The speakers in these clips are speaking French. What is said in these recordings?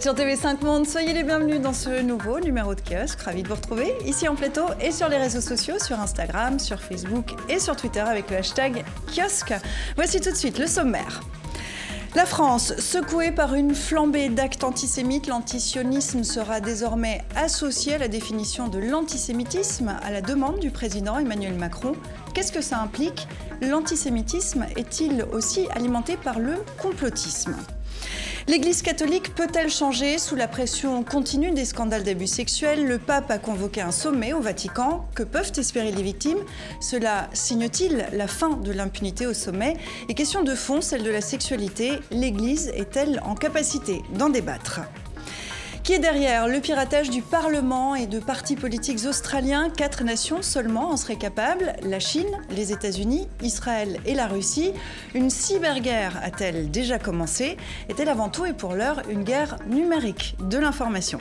sur TV5 Monde, soyez les bienvenus dans ce nouveau numéro de kiosque. Ravi de vous retrouver ici en plateau et sur les réseaux sociaux, sur Instagram, sur Facebook et sur Twitter avec le hashtag kiosque. Voici tout de suite le sommaire. La France, secouée par une flambée d'actes antisémites, l'antisionisme sera désormais associé à la définition de l'antisémitisme à la demande du président Emmanuel Macron. Qu'est-ce que ça implique? L'antisémitisme est-il aussi alimenté par le complotisme? L'Église catholique peut-elle changer sous la pression continue des scandales d'abus sexuels? Le pape a convoqué un sommet au Vatican. Que peuvent espérer les victimes? Cela signe-t-il la fin de l'impunité au sommet? Et question de fond, celle de la sexualité, l'Église est-elle en capacité d'en débattre? Qui est derrière le piratage du Parlement et de partis politiques australiens Quatre nations seulement en seraient capables la Chine, les États-Unis, Israël et la Russie. Une cyberguerre a-t-elle déjà commencé? Est-elle avant tout et pour l'heure une guerre numérique de l'information?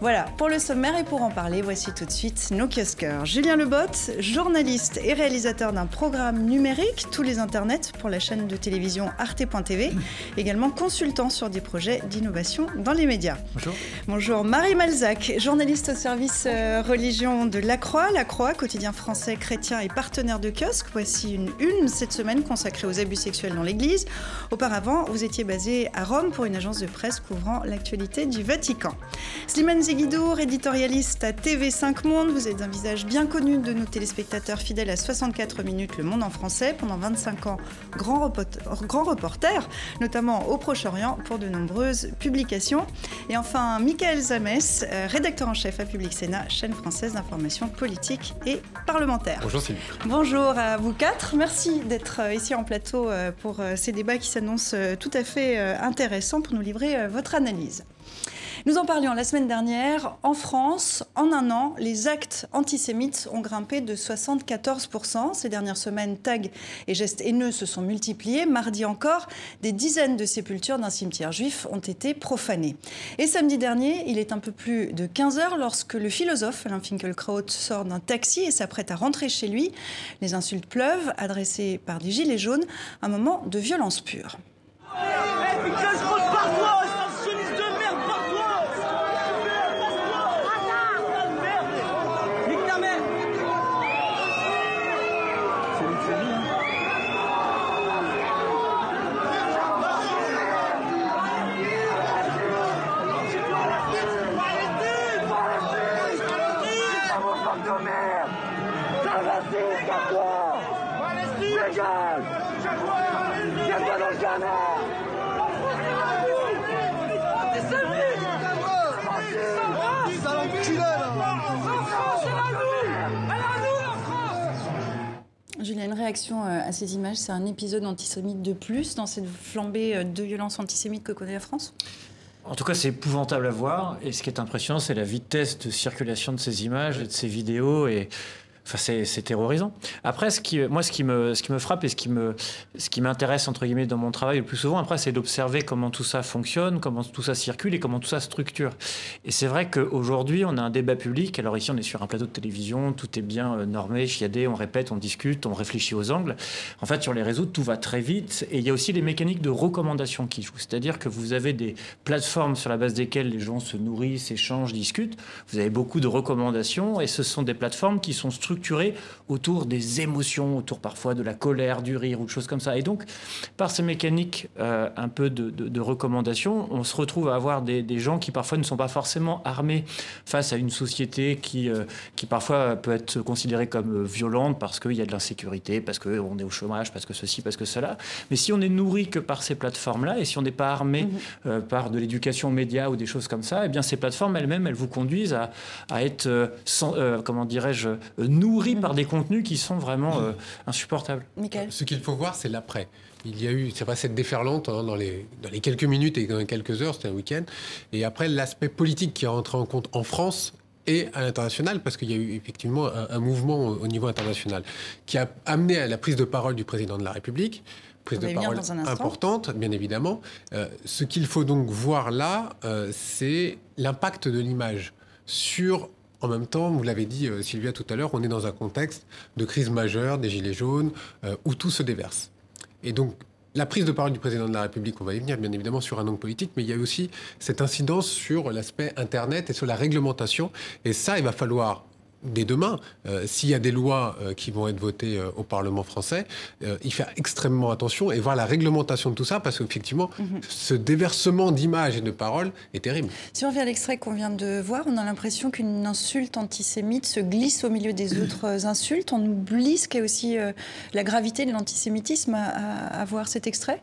Voilà pour le sommaire et pour en parler, voici tout de suite nos kiosqueurs. Julien Lebot, journaliste et réalisateur d'un programme numérique, tous les internets pour la chaîne de télévision arte.tv, également consultant sur des projets d'innovation dans les médias. Bonjour. Bonjour, Marie Malzac, journaliste au service euh, religion de La Croix. La Croix, quotidien français chrétien et partenaire de kiosque. Voici une une cette semaine consacrée aux abus sexuels dans l'Église. Auparavant, vous étiez basé à Rome pour une agence de presse couvrant l'actualité du Vatican. Slimane Zeguidour, éditorialiste à TV5 Monde. Vous êtes un visage bien connu de nos téléspectateurs fidèles à 64 minutes Le Monde en français. Pendant 25 ans, grand reporter, grand reporter notamment au Proche-Orient pour de nombreuses publications. Et enfin, Michael Zamès, euh, rédacteur en chef à Public Sénat, chaîne française d'information politique et parlementaire. Bonjour Sylvie. Bonjour à vous quatre. Merci d'être euh, ici en plateau euh, pour ces débats qui s'annoncent tout à fait intéressants pour nous livrer votre analyse. Nous en parlions la semaine dernière. En France, en un an, les actes antisémites ont grimpé de 74%. Ces dernières semaines, tags et gestes haineux se sont multipliés. Mardi encore, des dizaines de sépultures d'un cimetière juif ont été profanées. Et samedi dernier, il est un peu plus de 15 heures lorsque le philosophe Alain Finkielkraut sort d'un taxi et s'apprête à rentrer chez lui. Les insultes pleuvent, adressées par des gilets jaunes, un moment de violence pure. Une réaction euh, à ces images, c'est un épisode antisémite de plus dans cette flambée euh, de violence antisémite que connaît la France? En tout cas, c'est épouvantable à voir. Et ce qui est impressionnant, c'est la vitesse de circulation de ces images et de ces vidéos. Et Enfin, c'est terrorisant. Après, moi, ce qui, me, frappe et ce qui me, ce qui m'intéresse entre guillemets dans mon travail le plus souvent, après, c'est d'observer comment tout ça fonctionne, comment tout ça circule et comment tout ça structure. Et c'est vrai qu'aujourd'hui, on a un débat public. Alors ici, on est sur un plateau de télévision, tout est bien euh, normé, chiadé, on répète, on discute, on réfléchit aux angles. En fait, sur les réseaux, tout va très vite. Et il y a aussi les mécaniques de recommandation qui jouent. C'est-à-dire que vous avez des plateformes sur la base desquelles les gens se nourrissent, échangent, discutent. Vous avez beaucoup de recommandations et ce sont des plateformes qui sont structurées autour des émotions, autour parfois de la colère, du rire ou de choses comme ça. Et donc, par ces mécaniques euh, un peu de, de, recommandation, on se retrouve à avoir des, des, gens qui parfois ne sont pas forcément armés face à une société qui, euh, qui parfois peut être considérée comme violente parce qu'il y a de l'insécurité, parce qu'on est au chômage, parce que ceci, parce que cela. Mais si on est nourri que par ces plateformes-là et si on n'est pas armé mmh. euh, par de l'éducation média ou des choses comme ça, eh bien ces plateformes elles-mêmes, elles vous conduisent à, à être, sans, comment dirais-je, nourri par des contenus qui sont vraiment euh, insupportables. Ce qu'il faut voir, c'est l'après. Il y a eu, c'est pas cette déferlante hein, dans, les, dans les quelques minutes et dans les quelques heures, c'était un week-end. Et après, l'aspect politique qui est rentré en compte en France et à l'international, parce qu'il y a eu effectivement un, mouvement au, niveau international qui a amené à la prise de parole du président de la République prise de parole importante, bien évidemment. Euh, ce qu'il faut donc voir là, euh, c'est l'impact de l'image sur en même temps, vous l'avez dit euh, Sylvia tout à l'heure, on est dans un contexte de crise majeure des Gilets jaunes euh, où tout se déverse. Et donc la prise de parole du président de la République, on va y venir bien évidemment sur un angle politique, mais il y a aussi cette incidence sur l'aspect Internet et sur la réglementation. Et ça, il va falloir dès demain, euh, s'il y a des lois euh, qui vont être votées euh, au Parlement français, il fait extrêmement attention et voir la réglementation de tout ça, parce qu'effectivement, mhm. ce déversement d'images et de paroles est terrible. Si on revient à l'extrait qu'on vient de voir, on a l'impression qu'une insulte antisémite se glisse au milieu des autres insultes. On oublie ce qu'est aussi la gravité de l'antisémitisme à voir cet extrait?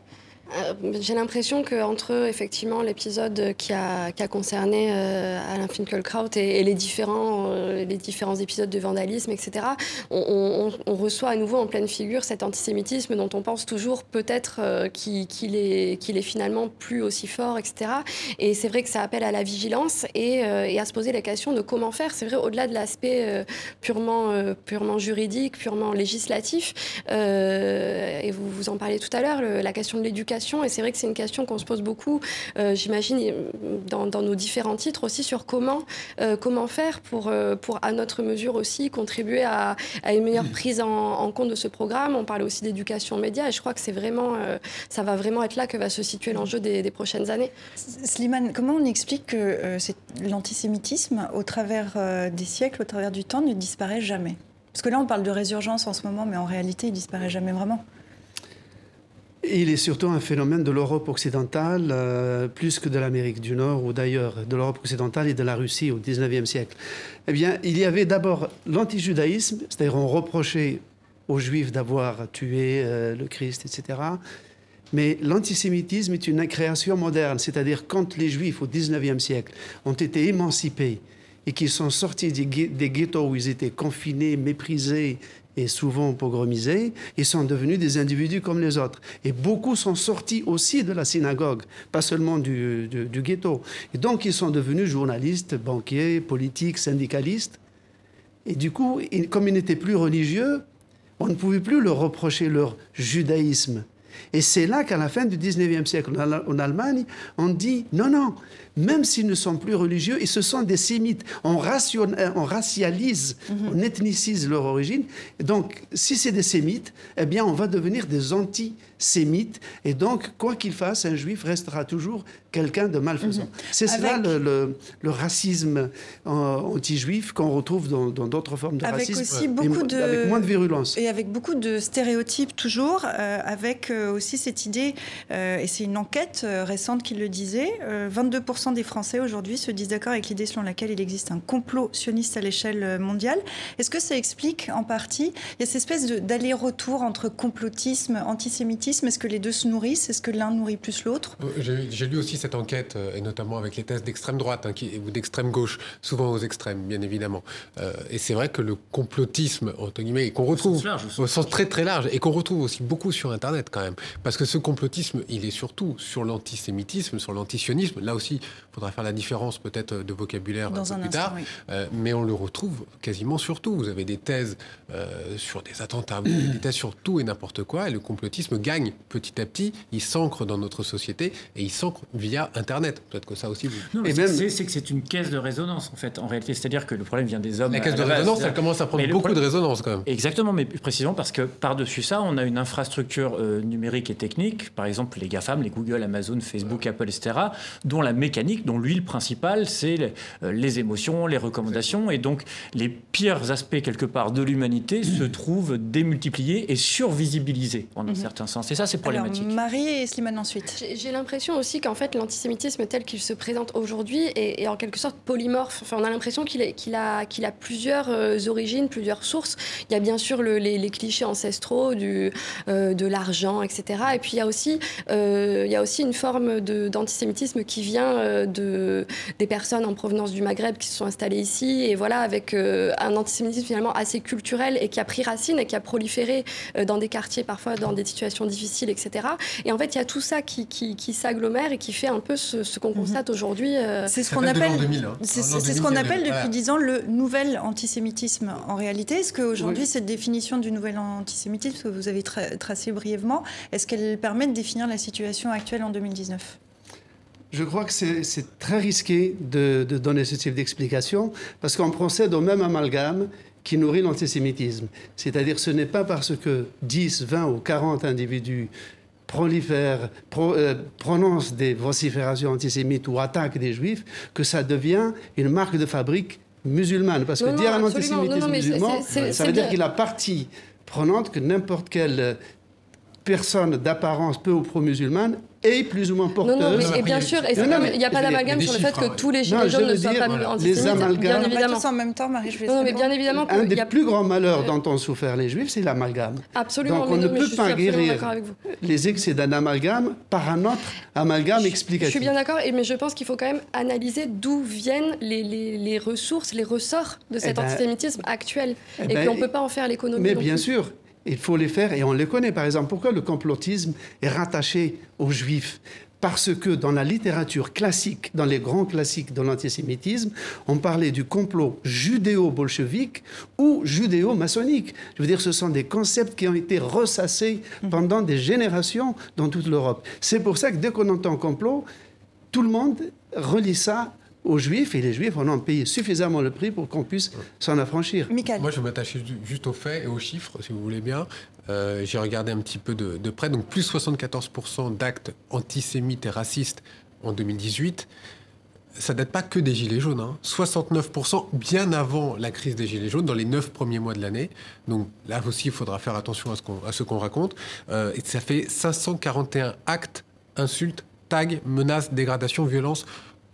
Euh, j'ai l'impression qu'entre effectivement l'épisode qui a, concerné euh, Alain Finkielkraut et, les, différents, euh, les différents épisodes de vandalisme, etc., on, reçoit à nouveau en pleine figure cet antisémitisme dont on pense toujours peut-être qu'il est, qu'il est finalement plus aussi fort, etc. Et c'est vrai que ça appelle à la vigilance et, et, à se poser la question de comment faire. C'est vrai, au-delà de l'aspect purement, purement juridique, purement législatif, et vous, vous en parlez tout à l'heure, la question de l'éducation et c'est vrai que c'est une question qu'on se pose beaucoup, euh, j'imagine, dans, nos différents titres aussi, sur comment, euh, faire pour, euh, pour, à notre mesure aussi, contribuer à, une meilleure prise en, compte de ce programme. On parle aussi d'éducation média et je crois que c'est vraiment, ça va vraiment être là que va se situer l'enjeu des, prochaines années. Slimane, comment on explique que l'antisémitisme, au travers des siècles, au travers du temps, ne disparaît jamais? Parce que là, on parle de résurgence en ce moment, mais en réalité, il disparaît jamais vraiment il est surtout un phénomène de l'Europe occidentale, euh, plus que de l'Amérique du Nord ou d'ailleurs, de l'Europe occidentale et de la Russie au XIXe siècle. Eh bien, il y avait d'abord l'antijudaïsme, c'est-à-dire on reprochait aux Juifs d'avoir tué euh, le Christ, etc. Mais l'antisémitisme est une création moderne, c'est-à-dire quand les Juifs au XIXe siècle ont été émancipés et qu'ils sont sortis des ghettos où ils étaient confinés, méprisés, et souvent pogromisés, ils sont devenus des individus comme les autres. Et beaucoup sont sortis aussi de la synagogue, pas seulement du, du, ghetto. Et donc ils sont devenus journalistes, banquiers, politiques, syndicalistes. Et du coup, comme ils n'étaient plus religieux, on ne pouvait plus leur reprocher leur judaïsme. Et c'est là qu'à la fin du 19e siècle, en Allemagne, on dit non, non, même s'ils ne sont plus religieux, ils se sont des sémites. On, on racialise, mhm. on ethnicise leur origine. Donc, si c'est des sémites, eh bien, on va devenir des antisémites. Et donc, quoi qu'il fasse, un juif restera toujours quelqu'un de malfaisant. Mhm. C'est cela le, racisme euh, anti-juif qu'on retrouve dans d'autres formes de avec racisme. Aussi beaucoup de... Avec moins de virulence. Et avec beaucoup de stéréotypes toujours, euh, avec euh, aussi cette idée, et c'est une enquête récente qui le disait, 22% des Français aujourd'hui se disent d'accord avec l'idée selon laquelle il existe un complot sioniste à l'échelle mondiale. Est-ce que ça explique en partie, il y a cette espèce d'aller-retour entre complotisme, antisémitisme, est-ce que les deux se nourrissent? Est-ce que l'un nourrit plus l'autre? Euh, J'ai lu aussi cette enquête, euh, et notamment avec les thèses d'extrême droite hein, ou d'extrême gauche, souvent aux extrêmes, bien évidemment. Euh, et c'est vrai que le complotisme, entre guillemets, qu'on retrouve au sens très très large, et qu'on retrouve aussi beaucoup sur Internet quand même, parce que ce complotisme, il est surtout sur l'antisémitisme, sur l'antisionisme. Là aussi, il faudra faire la différence peut-être de vocabulaire Dans un plus tard. Euh, mais on le retrouve quasiment sur tout. Vous avez des thèses euh, sur des attentats, des thèses sur tout et n'importe quoi. Et le complotisme gagne petit à petit. Il s'ancre dans notre société et il s'ancre via Internet. Peut-être que ça aussi. Vous... Non, mais c'est que c'est une caisse de résonance en fait. En réalité, c'est-à-dire que le problème vient des hommes. La caisse de résonance, elle commence à prendre beaucoup de résonance quand même. Exactement, mais précisément parce que par-dessus ça, on a une infrastructure euh, numérique et technique, par exemple les GAFAM, les Google, Amazon, Facebook, Apple, etc., dont la mécanique dont l'huile principale, c'est euh, les émotions, les recommandations. Et donc, les pires aspects, quelque part, de l'humanité se trouvent démultipliés et survisibilisés, en un mhm. certain sens. Et ça, c'est problématique. Alors, Marie et Slimane ensuite. J'ai l'impression aussi qu'en fait, l'antisémitisme tel qu'il se présente aujourd'hui est, en quelque sorte polymorphe. Enfin, on a l'impression qu'il a, qu'il a plusieurs euh, origines, plusieurs sources. Il y a bien sûr les, clichés ancestraux du, euh, de l'argent, etc. Et puis, il y a aussi, il y a aussi une forme d'antisémitisme qui vient de, des personnes en provenance du Maghreb qui se sont installées ici, et voilà, avec euh, un antisémitisme finalement assez culturel et qui a pris racine et qui a proliféré euh, dans des quartiers, parfois dans des situations difficiles, etc. Et en fait, il y a tout ça qui, qui, s'agglomère et qui fait un peu ce, qu'on mhm. constate aujourd'hui. Euh, c'est ce qu'on appelle, hein. c'est ce qu'on appelle depuis dix ans le nouvel antisémitisme. En réalité, est-ce qu'aujourd'hui, cette définition du nouvel antisémitisme que vous avez tracé brièvement, est-ce qu'elle permet de définir la situation actuelle en 2019 je crois que c'est très risqué de, donner ce type d'explication parce qu'on procède au même amalgame qui nourrit l'antisémitisme. C'est-à-dire ce n'est pas parce que 10, 20 ou 40 individus prolifèrent, euh, prononcent des vociférations antisémites ou attaquent des juifs, que ça devient une marque de fabrique musulmane. Parce que dire un antisémitisme musulman, ça veut dire qu'il a partie prenante que n'importe quelle personne d'apparence peu ou pro-musulmane est plus ou moins porteuse. Non, non, mais, et bien sûr, il n'y a pas d'amalgame sur le fait que tous les gilets jaunes ne soient pas antisémites. Les amalgames. Bien évidemment. en même temps, Marie, je non, mais bien évidemment. Un des plus grands malheurs dont ont souffert les juifs, c'est l'amalgame. Absolument. Donc on ne peut pas guérir les excès d'un amalgame par un autre amalgame explicatif. Je suis bien d'accord, mais je pense qu'il faut quand même analyser d'où viennent les, les, les, ressources, les ressorts de cet eh ben, antisémitisme actuel. Eh et ben, qu'on ne peut pas en faire l'économie. Mais bien sûr. Il faut les faire et on les connaît. Par exemple, pourquoi le complotisme est rattaché aux juifs? Parce que dans la littérature classique, dans les grands classiques de l'antisémitisme, on parlait du complot judéo-bolchevique ou judéo-maçonnique. Je veux dire, ce sont des concepts qui ont été ressassés pendant des générations dans toute l'Europe. C'est pour ça que dès qu'on entend complot, tout le monde relie ça aux Juifs, et les Juifs en ont payé suffisamment le prix pour qu'on puisse s'en affranchir. Moi, je m'attache juste aux faits et aux chiffres, si vous voulez bien. Euh, j'ai regardé un petit peu de, de près, donc plus 74% d'actes antisémites et racistes en 2018 ça date pas que des Gilets jaunes. Hein. 69% bien avant la crise des Gilets jaunes, dans les neuf premiers mois de l'année. Donc là aussi, il faudra faire attention à ce qu'on, à ce qu'on raconte. Euh, et ça fait 541 actes, insultes, tags, menaces, dégradations, violences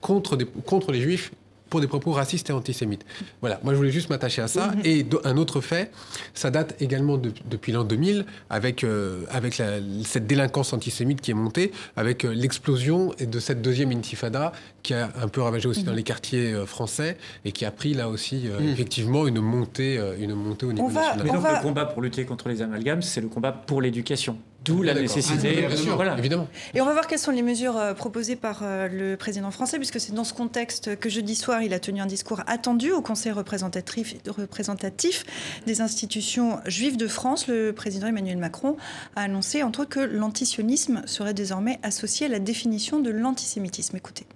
contre, des, contre les juifs pour des propos racistes et antisémites. Voilà, moi je voulais juste m'attacher à ça. Mhm. Et un autre fait, ça date également depuis l'an 2000, avec, euh, avec la, cette délinquance antisémite qui est montée, avec euh, l'explosion de cette deuxième intifada qui a un peu ravagé aussi dans mhm. les quartiers euh, français et qui a pris là aussi mhm. effectivement une montée, une montée au niveau national. Mais donc le combat pour lutter contre les amalgames, c'est le combat pour l'éducation. D'où la nécessité. Ah, voilà. évidemment. Et on va voir quelles sont les mesures euh, proposées par euh, le président français, puisque c'est dans ce contexte que jeudi soir, il a tenu un discours attendu au Conseil représentatif, représentatif des institutions juives de France. Le président Emmanuel Macron a annoncé, entre autres, que l'antisionisme serait désormais associé à la définition de l'antisémitisme. Écoutez.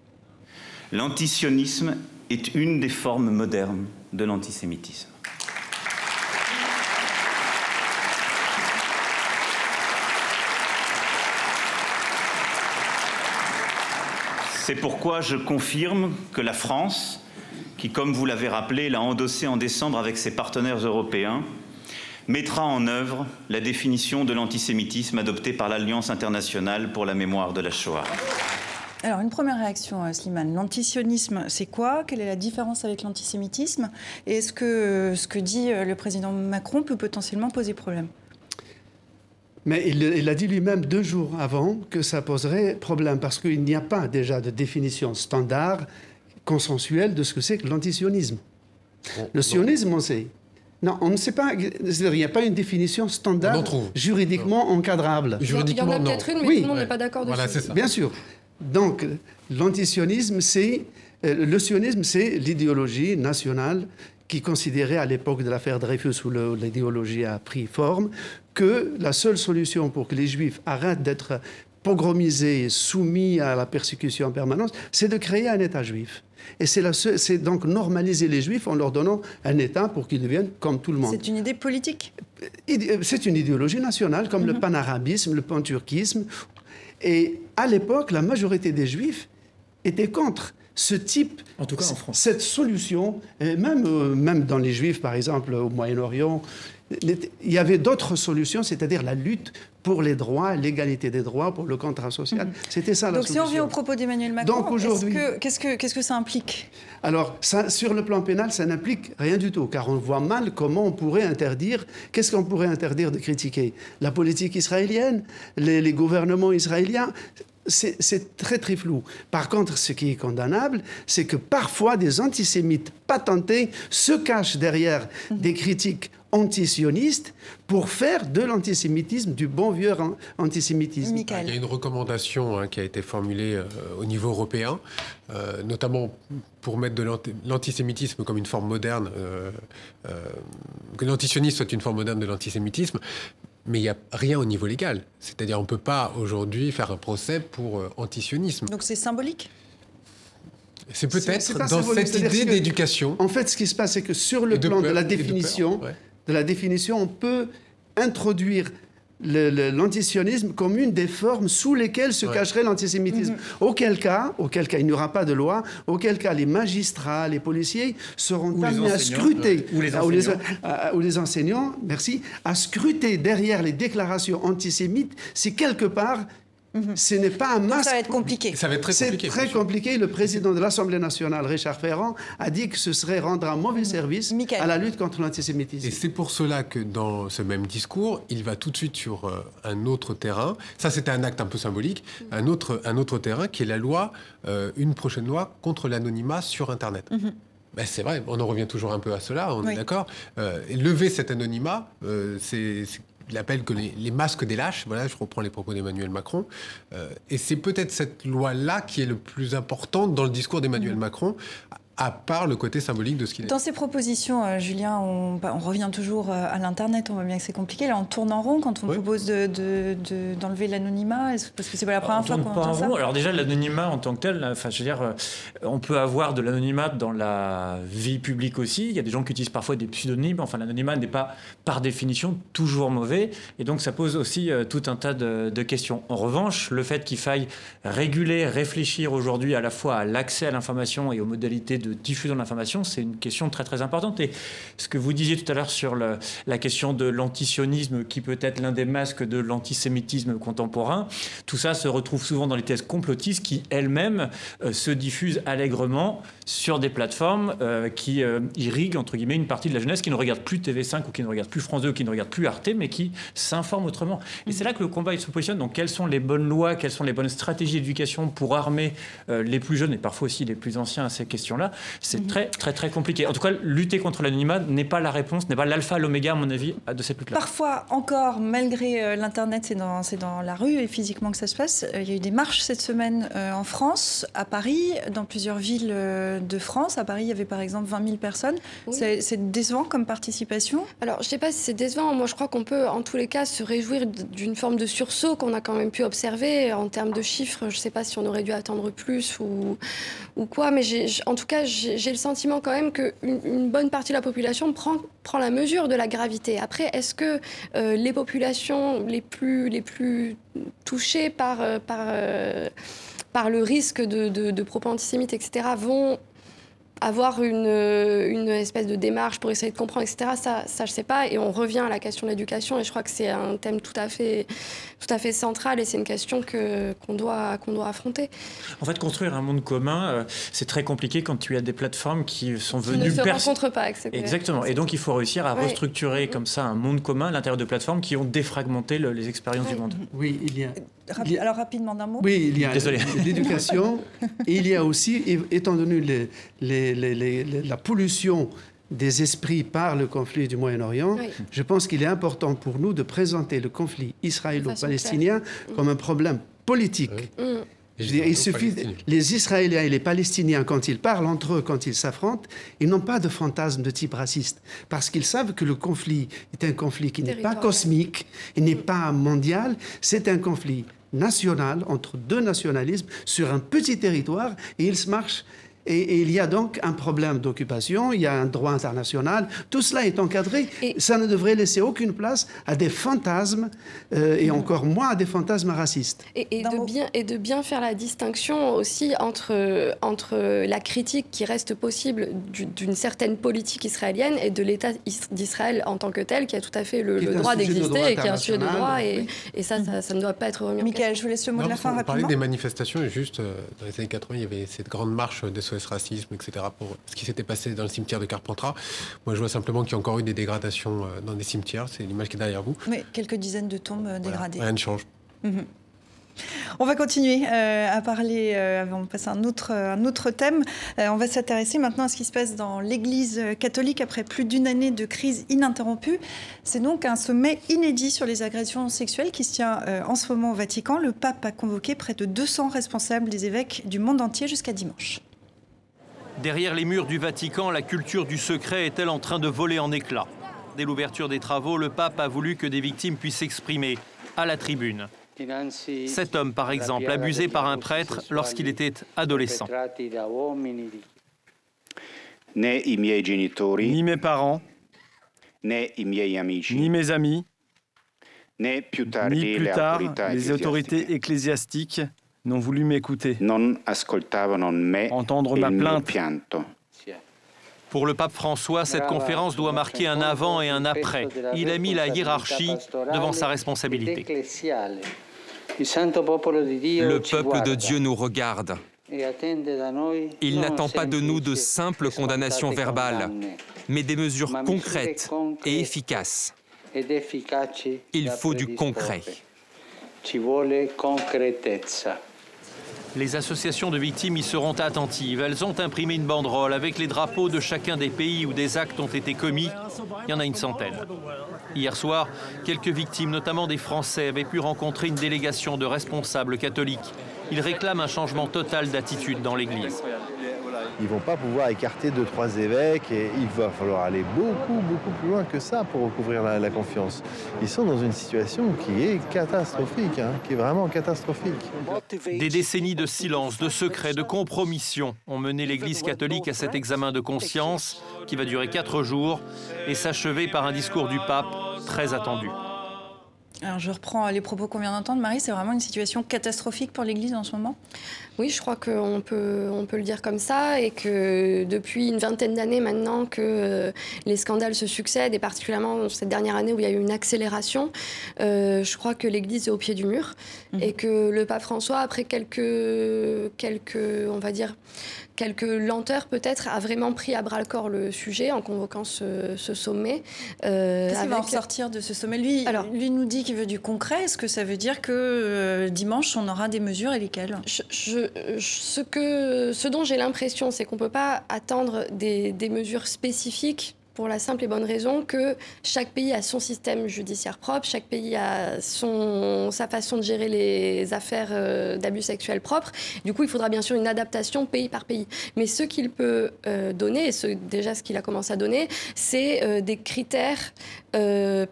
L'antisionisme est une des formes modernes de l'antisémitisme. C'est pourquoi je confirme que la France, qui, comme vous l'avez rappelé, l'a endossé en décembre avec ses partenaires européens, mettra en œuvre la définition de l'antisémitisme adoptée par l'Alliance internationale pour la mémoire de la Shoah. Alors, une première réaction, euh, Slimane. L'antisionisme, c'est quoi? Quelle est la différence avec l'antisémitisme? Et est-ce que euh, ce que dit euh, le président Macron peut potentiellement poser problème? Mais il, a dit lui-même deux jours avant que ça poserait problème parce qu'il n'y a pas déjà de définition standard, consensuelle de ce que c'est que l'antisionisme. Le sionisme, on sait. Non, on ne sait pas. Il n'y a pas une définition standard juridiquement encadrable. Juridiquement, il y en a peut-être une, mais tout le monde n'est pas d'accord voilà, dessus. Bien sûr. Donc, l'antisionisme, c'est. Euh, le sionisme, c'est l'idéologie nationale qui considérait à l'époque de l'affaire Dreyfus, où l'idéologie a pris forme, que la seule solution pour que les Juifs arrêtent d'être pogromisés, soumis à la persécution en permanence, c'est de créer un État juif. Et c'est donc normaliser les Juifs en leur donnant un État pour qu'ils deviennent comme tout le monde. C'est une idée politique? C'est une idéologie nationale, comme le mhm. panarabisme, le panturquisme. Et à l'époque, la majorité des Juifs étaient contre ce type, en tout cas en France. cette solution, et même, euh, même dans les Juifs, par exemple, au Moyen-Orient, il y avait d'autres solutions, c'est-à-dire la lutte pour les droits, l'égalité des droits, pour le contrat social. Mhm. C'était ça la Donc, solution. Donc si on vient au propos d'Emmanuel Macron, qu'est-ce que, qu'est-ce que ça implique? Alors, ça, sur le plan pénal, ça n'implique rien du tout, car on voit mal comment on pourrait interdire, qu'est-ce qu'on pourrait interdire de critiquer? La politique israélienne, les, les gouvernements israéliens c'est très très flou. Par contre, ce qui est condamnable, c'est que parfois des antisémites patentés se cachent derrière mhm. des critiques antisionistes pour faire de l'antisémitisme du bon vieux antisémitisme. Il y a une recommandation hein, qui a été formulée euh, au niveau européen, euh, notamment pour mettre de l'antisémitisme comme une forme moderne, euh, que l'antisionisme soit une forme moderne de l'antisémitisme mais il n'y a rien au niveau légal. C'est-à-dire on ne peut pas aujourd'hui faire un procès pour euh, antisionisme. Donc c'est symbolique? C'est peut-être dans cette idée d'éducation. En fait, ce qui se passe, c'est que sur le plan de, la définition, de, la définition, on peut introduire l'antisionisme comme une des formes sous lesquelles se cacherait l'antisémitisme. Mhm. Auquel cas, auquel cas, il n'y aura pas de loi. Auquel cas, les magistrats, les policiers seront amenés à scruter, ou, les enseignants. ou les enseignants, merci, à scruter derrière les déclarations antisémites si quelque part Mhm. Ce n'est pas un masque. ça va être compliqué. Ça va être très compliqué. C'est très compliqué. Le président de l'Assemblée nationale, Richard Ferrand, a dit que ce serait rendre un mauvais mhm. service à la lutte contre l'antisémitisme. Et c'est pour cela que dans ce même discours, il va tout de suite sur euh, un autre terrain. Ça, c'était un acte un peu symbolique. Un autre, un autre terrain qui est la loi, euh, une prochaine loi contre l'anonymat sur Internet. Mhm. Ben, c'est vrai, on en revient toujours un peu à cela, on est d'accord. Euh, lever cet anonymat, c'est il appelle que les, masques des lâches, voilà, je reprends les propos d'Emmanuel Macron, euh, et c'est peut-être cette loi-là qui est le plus importante dans le discours d'Emmanuel mmh. Macron, à part le côté symbolique de ce qu'il est. Dans ces propositions, euh, Julien, on, bah, on, revient toujours euh, à l'Internet, on voit bien que c'est compliqué. Là, on tourne en rond quand on propose d'enlever de, de, l'anonymat, parce que c'est pas la première fois qu'on entend ça. Alors déjà, l'anonymat en tant que tel, enfin, je veux dire, euh, on peut avoir de l'anonymat dans la vie publique aussi. Il y a des gens qui utilisent parfois des pseudonymes. Enfin, l'anonymat n'est pas, par définition, toujours mauvais. Et donc, ça pose aussi tout un tas de, de questions. En revanche, le fait qu'il faille réguler, réfléchir aujourd'hui à la fois à l'accès à l'information et aux modalités de de diffusion de l'information, c'est une question très très importante. Et ce que vous disiez tout à l'heure sur la question de l'antisionisme, qui peut être l'un des masques de l'antisémitisme contemporain, tout ça se retrouve souvent dans les thèses complotistes qui elles-mêmes euh, se diffusent allègrement sur des plateformes euh, qui euh, irriguent entre guillemets une partie de la jeunesse qui ne regarde plus TV5 ou qui ne regarde plus France 2 ou qui ne regarde plus Arte, mais qui s'informe autrement. Et c'est là que le combat se positionne. Donc quelles sont les bonnes lois, quelles sont les bonnes stratégies d'éducation pour armer les plus jeunes et parfois aussi les plus anciens à ces questions-là c'est mhm. très, très, très compliqué. En tout cas, lutter contre l'anonymat n'est pas la réponse, n'est pas l'alpha, l'oméga, à mon avis, de cette lutte-là. Parfois, encore, malgré euh, l'Internet, c'est dans, dans la rue et physiquement que ça se passe. Euh, il y a eu des marches cette semaine euh, en France, à Paris, dans plusieurs villes de France. À Paris, il y avait par exemple 20 000 personnes. C'est décevant comme participation? Alors, je ne sais pas si c'est décevant. Moi, je crois qu'on peut, en tous les cas, se réjouir d'une forme de sursaut qu'on a quand même pu observer. En termes de chiffres, je ne sais pas si on aurait dû attendre plus ou, ou quoi. Mais en tout cas, j'ai le sentiment quand même qu'une une bonne partie de la population prend, la mesure de la gravité. Après, est-ce que euh, les populations les plus, touchées par, euh, euh, par le risque de, de, de propos antisémites, etc., vont avoir une, une, espèce de démarche pour essayer de comprendre, etc., ça, ça je sais pas. Et on revient à la question de l'éducation, et je crois que c'est un thème tout à fait, tout à fait central, et c'est une question que, qu'on, doit, qu'on doit affronter. En fait, construire un monde commun, euh, c'est très compliqué quand tu as des plateformes qui sont venues... Qui ne se rencontrent pas, etc. Exactement. Et donc, il faut réussir à restructurer comme ça un monde commun à l'intérieur de plateformes qui ont défragmenté les expériences du monde. Oui, il y a... Alors rapidement d'un mot. Oui, il y a l'éducation. Il y a aussi, étant donné les, les la pollution des esprits par le conflit du Moyen-Orient, je pense qu'il est important pour nous de présenter le conflit israélo-palestinien comme un problème politique. Mm. il suffit, les Israéliens et les Palestiniens, quand ils parlent entre eux, quand ils s'affrontent, ils n'ont pas de fantasme de type raciste, parce qu'ils savent que le conflit est un conflit qui n'est pas cosmique, il n'est pas mondial, c'est un conflit national entre deux nationalismes sur un petit territoire, et ils se marchent et, il y a donc un problème d'occupation, il y a un droit international. Tout cela est encadré. Et ça ne devrait laisser aucune place à des fantasmes, euh, et encore moins à des fantasmes racistes. Et, de bien, et de bien faire la distinction aussi entre, entre la critique qui reste possible d'une certaine politique israélienne et de l'État d'Israël en tant que tel, qui a tout à fait le, droit d'exister et qui a un sujet de droit. Et, et ça, ça, ne doit pas être remis Michael, je vous laisse le mot de la fin rapidement. Parler des manifestations, et juste euh, dans les années 80, il y avait cette grande marche des racisme, etc., pour ce qui s'était passé dans le cimetière de Carpentras. Moi, je vois simplement qu'il y a encore eu des dégradations euh, dans des cimetières. C'est l'image qui est derrière vous. Oui, quelques dizaines de tombes euh, dégradées. rien ne change. Mhm. On va continuer euh, à parler, avant de passer à un autre, un autre thème. on va s'intéresser maintenant à ce qui se passe dans l'Église catholique après plus d'une année de crise ininterrompue. C'est donc un sommet inédit sur les agressions sexuelles qui se tient en ce moment au Vatican. Le pape a convoqué près de 200 responsables des évêques du monde entier jusqu'à dimanche. Derrière les murs du Vatican, la culture du secret est-elle en train de voler en éclats Dès l'ouverture des travaux, le pape a voulu que des victimes puissent s'exprimer à la tribune. Cet homme, par exemple, abusé par un prêtre lorsqu'il était adolescent. Ni mes parents, ni mes amis. Ni plus tard, les autorités ecclésiastiques n'ont voulu m'écouter, entendre ma plainte. Pour le pape François, cette conférence doit marquer un avant et un après. Il a mis la hiérarchie devant sa responsabilité. Le peuple de Dieu nous regarde. Il n'attend pas de nous de simples condamnations verbales, mais des mesures concrètes et efficaces. Il faut du concret. Les associations de victimes y seront attentives. Elles ont imprimé une banderole avec les drapeaux de chacun des pays où des actes ont été commis. Il y en a une centaine. Hier soir, quelques victimes, notamment des Français, avaient pu rencontrer une délégation de responsables catholiques. Ils réclament un changement total d'attitude dans l'Église. Ils ne vont pas pouvoir écarter deux, trois évêques et il va falloir aller beaucoup, beaucoup plus loin que ça pour recouvrir la, confiance. Ils sont dans une situation qui est catastrophique, hein, qui est vraiment catastrophique. Des décennies de silence, de secret, de compromission ont mené l'Église catholique à cet examen de conscience qui va durer quatre jours et s'achever par un discours du pape très attendu. Alors je reprends les propos qu'on vient d'entendre. Marie, c'est vraiment une situation catastrophique pour l'Église en ce moment? Oui, je crois qu'on peut, on peut le dire comme ça et que depuis une vingtaine d'années maintenant que euh, les scandales se succèdent et particulièrement cette dernière année où il y a eu une accélération, euh, je crois que l'Église est au pied du mur mmh. et que le pape François, après quelques, quelques on va dire, quelques lenteurs peut-être, a vraiment pris à bras le corps le sujet en convoquant ce, sommet. Euh, Qu'est-ce va en sortir de ce sommet? Lui, Alors, lui nous dit qu'il veut du concret. Est-ce que ça veut dire que euh, dimanche, on aura des mesures et lesquelles? Je, ce, que, ce dont j'ai l'impression, c'est qu'on ne peut pas attendre des, des mesures spécifiques pour la simple et bonne raison que chaque pays a son système judiciaire propre, chaque pays a son, sa façon de gérer les affaires euh, d'abus sexuels propres. Du coup, il faudra bien sûr une adaptation pays par pays. Mais ce qu'il peut euh, donner, et déjà ce qu'il a commencé à donner, c'est euh, des critères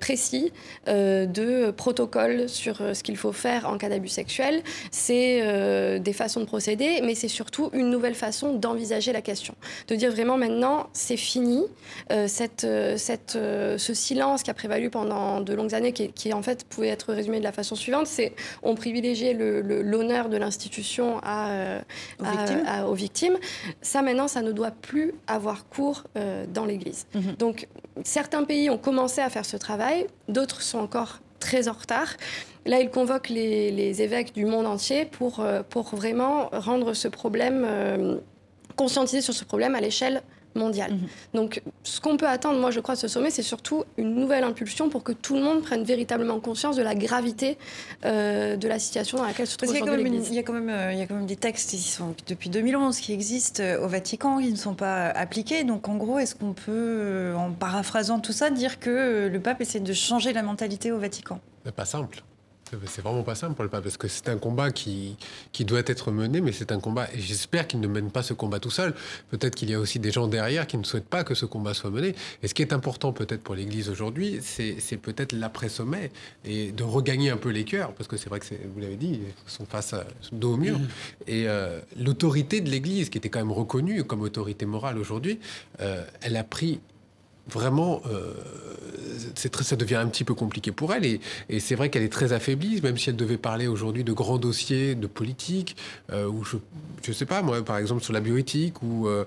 précis de protocole sur ce qu'il faut faire en cas d'abus sexuel. C'est des façons de procéder, mais c'est surtout une nouvelle façon d'envisager la question. De dire vraiment maintenant, c'est fini cette, euh, cette, euh, ce silence qui a prévalu pendant de longues années, qui, en fait pouvait être résumé de la façon suivante, c'est on privilégiait l'honneur de l'institution à, euh, aux, victimes. Ça maintenant, ça ne doit plus avoir cours dans l'Église. Mhm. Donc certains pays ont commencé à faire ce travail, d'autres sont encore très en retard. Là, il convoque les, les évêques du monde entier pour, pour vraiment rendre ce problème, conscientiser sur ce problème à l'échelle mondiale. Mhm. Donc, ce qu'on peut attendre, moi, je crois, de ce sommet, c'est surtout une nouvelle impulsion pour que tout le monde prenne véritablement conscience de la gravité euh, de la situation dans laquelle se trouve aujourd'hui l'Église. Il y, a quand même, euh, il y a quand même des textes qui sont, depuis 2011 qui existent euh, au Vatican, qui ne sont pas appliqués. Donc, en gros, est-ce qu'on peut, en paraphrasant tout ça, dire que le pape essaie de changer la mentalité au Vatican? Pas simple. C'est vraiment pas simple pour le pape, parce que c'est un combat qui, doit être mené, mais c'est un combat, et j'espère qu'il ne mène pas ce combat tout seul. Peut-être qu'il y a aussi des gens derrière qui ne souhaitent pas que ce combat soit mené. Et ce qui est important peut-être pour l'Église aujourd'hui, c'est peut-être l'après-sommet, et de regagner un peu les cœurs, parce que c'est vrai que, vous l'avez dit, ils sont face à dos au mur. Et euh, l'autorité de l'Église, qui était quand même reconnue comme autorité morale aujourd'hui, euh, elle a pris vraiment, euh, très, ça devient un petit peu compliqué pour elle. Et, c'est vrai qu'elle est très affaiblie, même si elle devait parler aujourd'hui de grands dossiers de politique, euh, ou je ne sais pas, moi, par exemple, sur la bioéthique ou, euh,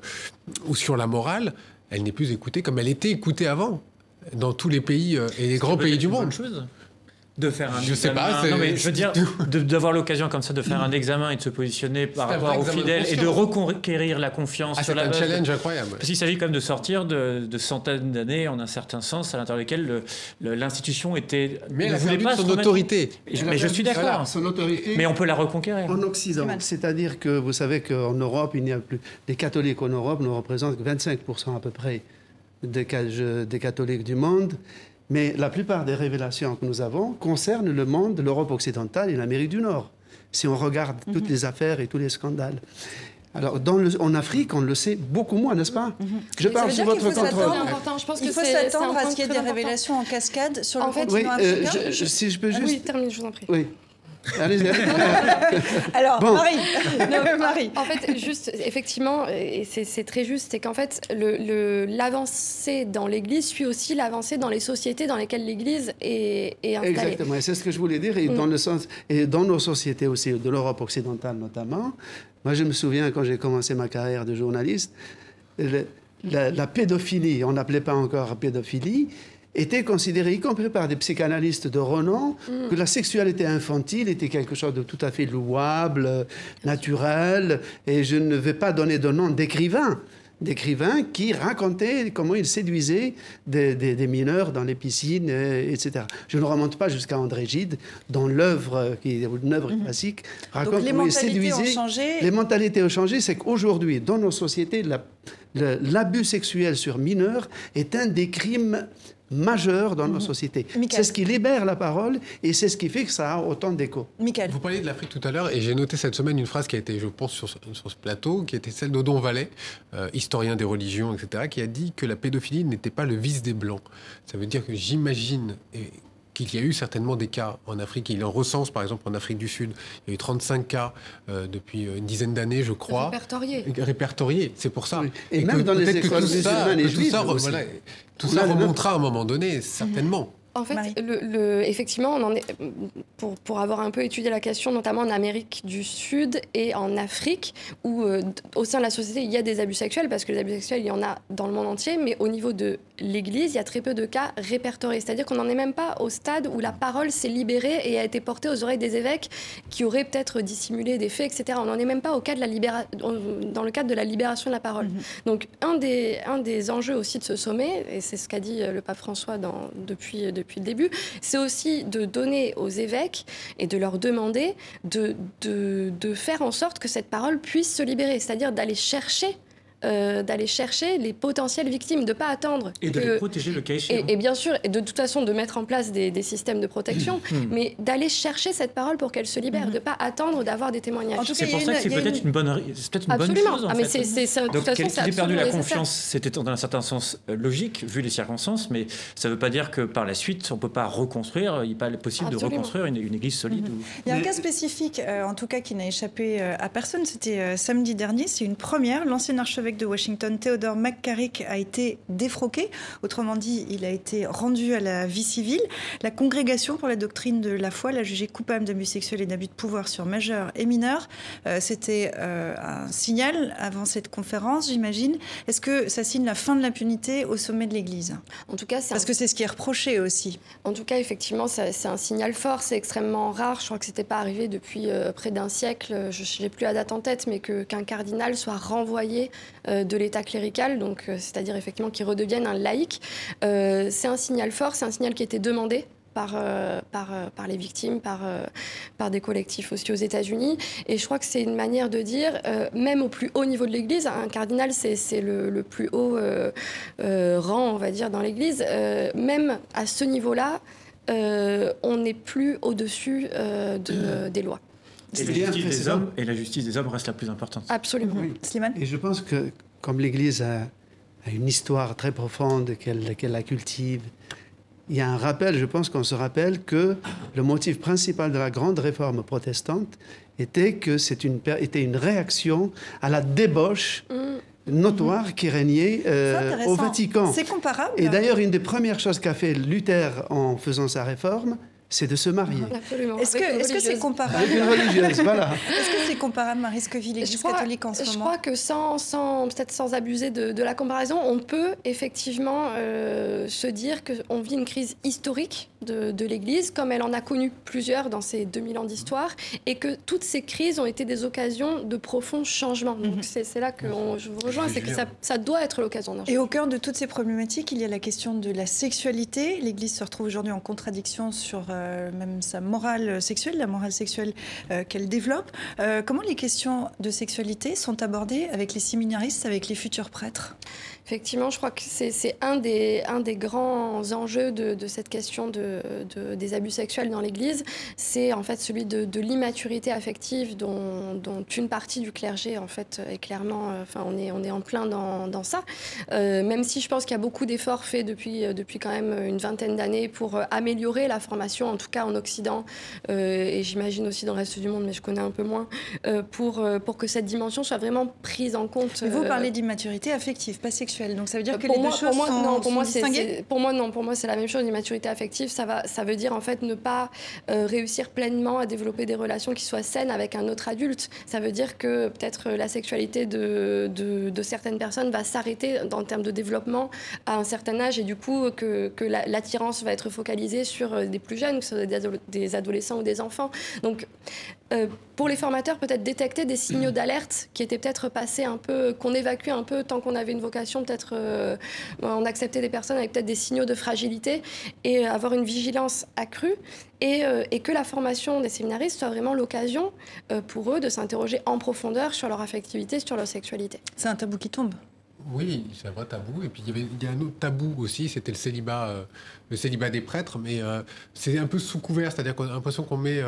ou sur la morale, elle n'est plus écoutée comme elle était écoutée avant dans tous les pays euh, et les grands pays du monde de faire un je sais pas non mais je veux dire d'avoir l'occasion comme ça de faire un examen et de se positionner par rapport aux fidèles et de reconquérir la confiance ah, sur la un challenge incroyable. Parce qu'il s'agit quand même de sortir de, centaines d'années en un certain sens à l'intérieur desquelles l'institution était mais elle a voulait pas son autorité. Mais je suis d'accord. mais on peut la reconquérir. en Occident. C'est-à-dire que vous savez qu'en Europe il n'y a plus les catholiques en Europe ne représentent que 25% à peu près des, des catholiques du monde mais la plupart des révélations que nous avons concernent le monde, l'Europe occidentale et l'Amérique du Nord, si on regarde toutes mhm. les affaires et tous les scandales. Alors, dans en Afrique, on le sait beaucoup moins, n'est-ce pas? Mhm. Je parle sous votre contrôle. il faut s'attendre à ce qu'il y ait des révélations en cascade sur le continent euh, africain. si je peux ah juste... oui, termine, je vous en prie. Oui. Alors, Marie. Marie. En, fait, juste, effectivement, et c'est très juste, c'est qu'en fait, l'avancée le, dans l'Église suit aussi l'avancée dans les sociétés dans lesquelles l'Église est, est, installée. Exactement, et c'est ce que je voulais dire, et, dans, mm. le sens, et dans nos sociétés aussi, de l'Europe occidentale notamment. Moi, je me souviens quand j'ai commencé ma carrière de journaliste, la, la pédophilie, on n'appelait pas encore pédophilie, était considéré, y compris par des psychanalystes de renom, mm. que la sexualité infantile était quelque chose de tout à fait louable, naturel, et je ne vais pas donner de nom d'écrivain d'écrivains qui racontaient comment ils séduisaient des, mineurs dans les piscines, etc. Je ne remonte pas jusqu'à André Gide, dont l'œuvre, qui est une œuvre mm-hmm. classique, raconte les comment ils séduisaient. Ont changé. Les mentalités ont changé. C'est qu'aujourd'hui, dans nos sociétés, l'abus sexuel sur mineurs est un des crimes majeur dans nos mhm. sociétés. C'est ce qui libère la parole et c'est ce qui fait que ça a autant d'écho. Vous parliez de l'Afrique tout à l'heure et j'ai noté cette semaine une phrase qui a été, je pense, sur, ce plateau, qui était celle d'Odon Vallet, euh, historien des religions, etc., qui a dit que la pédophilie n'était pas le vice des Blancs. Ça veut dire que j'imagine, qu'il y a eu certainement des cas en Afrique. Il en recense, par exemple, en Afrique du Sud. Il y a eu 35 cas euh, depuis une dizaine d'années, je crois. Répertoriés. Répertoriés, c'est pour ça. Et, même dans les écoles musulmanes et juives tout ça remontera à un moment donné, certainement. En fait, le, effectivement, on en est, pour, pour, avoir un peu étudié la question, notamment en Amérique du Sud et en Afrique, où euh, au sein de la société, il y a des abus sexuels, parce que les abus sexuels, il y en a dans le monde entier, mais au niveau de l'Église, il y a très peu de cas répertoriés. C'est-à-dire qu'on n'en est même pas au stade où la parole s'est libérée et a été portée aux oreilles des évêques qui auraient peut-être dissimulé des faits, etc. On n'en est même pas au cas de la dans le cadre de la libération de la parole. Mhm. Donc, un des, un des enjeux aussi de ce sommet, et c'est ce qu'a dit le pape François dans, depuis, depuis depuis le début, c'est aussi de donner aux évêques et de leur demander de, de, de faire en sorte que cette parole puisse se libérer, c'est-à-dire d'aller chercher euh, d'aller chercher les potentielles victimes, de ne pas attendre. Et de les protéger le cas échéant. Et, bien sûr, et de toute façon, de mettre en place des, des systèmes de protection, mmh. Mmh. mais d'aller chercher cette parole pour qu'elle se libère, mmh. de ne pas attendre d'avoir des témoignages. C'est pour ça que c'est peut-être une, bonne, peut une bonne chose. En ah, mais c'est, de toute façon, ait perdu la confiance, c'était dans un certain sens euh, logique, vu les circonstances, mais ça ne veut pas dire que par la suite, on ne peut pas reconstruire, il n'est pas possible de reconstruire une, église solide. Il y a un cas spécifique, euh, en tout cas, qui n'a échappé à personne, c'était samedi dernier, c'est une première, l'ancien archevêque de Washington, Theodore McCarrick a été défroqué. Autrement dit, il a été rendu à la vie civile. La Congrégation pour la doctrine de la foi l'a jugé coupable d'abus sexuels et d'abus de pouvoir sur majeurs et mineurs. Euh, c'était euh, un signal avant cette conférence, j'imagine. Est-ce que ça signe la fin de l'impunité au sommet de l'Église? En tout cas, parce que c'est ce qui est reproché aussi. En tout cas, effectivement, c'est un signal fort. C'est extrêmement rare. Je crois que c'était pas arrivé depuis euh, près d'un siècle. Je n'ai plus la date en tête, mais qu'un cardinal soit renvoyé de l'État clérical, donc euh, c'est-à-dire effectivement qu'il redevienne un laïc. Euh, c'est un signal fort, c'est un signal qui a été demandé par, euh, par, par, les victimes, par, par des collectifs aussi aux États-Unis. Et je crois que c'est une manière de dire, même au plus haut niveau de l'Église, un cardinal, c'est le, le, plus haut rang, on va dire, dans l'Église, même à ce niveau-là, on n'est plus au-dessus de, des lois. Et la, justice des hommes, et la justice des hommes reste la plus importante. Absolument. Et je pense que comme l'Église a, une histoire très profonde qu'elle la cultive, il y a un rappel, je pense qu'on se rappelle que le motif principal de la grande réforme protestante était que c'était une, était une réaction à la débauche mm. notoire qui régnait euh, au Vatican. C'est comparable. Et d'ailleurs, une des premières choses qu'a fait Luther en faisant sa réforme, c'est de se marier. Est-ce que c'est comparable Avec une religieuse, voilà. Est-ce que c'est comparable, Marie Scovi, l'Église catholique en ce je moment Je crois que sans, sans peut-être sans abuser de, la comparaison, on peut effectivement euh, se dire qu'on vit une crise historique de, de l'Église, comme elle en a connu plusieurs dans ces 2000 ans d'histoire, et que toutes ces crises ont été des occasions de profonds changements. Donc mhm. c'est là que je vous rejoins, c'est que ça, ça, doit être l'occasion d'un Et au cœur de toutes ces problématiques, il y a la question de la sexualité. L'Église se retrouve aujourd'hui en contradiction sur euh, même sa morale sexuelle, la morale sexuelle euh, qu'elle développe. Euh, comment les questions de sexualité sont abordées avec les séminaristes, avec les futurs prêtres? Effectivement, je crois que c'est un des, un des grands enjeux de, de cette question de, de, des abus sexuels dans l'Église. C'est en fait celui de, l'immaturité affective dont, dont, une partie du clergé en fait est clairement, euh, enfin on est, on est en plein dans, dans ça. Euh, même si je pense qu'il y a beaucoup d'efforts faits depuis, euh, depuis quand même une vingtaine d'années pour améliorer la formation, en tout cas en Occident, et j'imagine aussi dans le reste du monde, mais je connais un peu moins, pour, pour que cette dimension soit vraiment prise en compte. Mais vous parlez d'immaturité affective, pas sexuelle. Donc ça veut dire que les deux choses pour moi, sont, non, pour moi, c'est, Pour moi, non. Pour moi, c'est la même chose. L'immaturité affective, ça, va, ça veut dire en fait ne pas euh, réussir pleinement à développer des relations qui soient saines avec un autre adulte. Ça veut dire que peut-être la sexualité de, de, certaines personnes va s'arrêter en termes de développement à un certain âge et du coup que, que l'attirance va être focalisée sur euh, des plus jeunes, que ce soit des adolescents ou des enfants. Donc euh, pour les formateurs, peut-être détecter des signaux d'alerte qui étaient peut-être passés un peu, qu'on évacuait un peu tant qu'on avait une vocation, peut-être euh, on acceptait des personnes avec peut-être des signaux de fragilité et avoir une vigilance accrue et, euh, et que la formation des séminaristes soit vraiment l'occasion pour eux de s'interroger en profondeur sur leur affectivité, sur leur sexualité. C'est un tabou qui tombe. Oui, c'est un vrai tabou. Et puis il y, a un autre tabou aussi, c'était le célibat, le célibat des prêtres, mais c'est un peu sous couvert, c'est-à-dire qu'on a l'impression qu'on met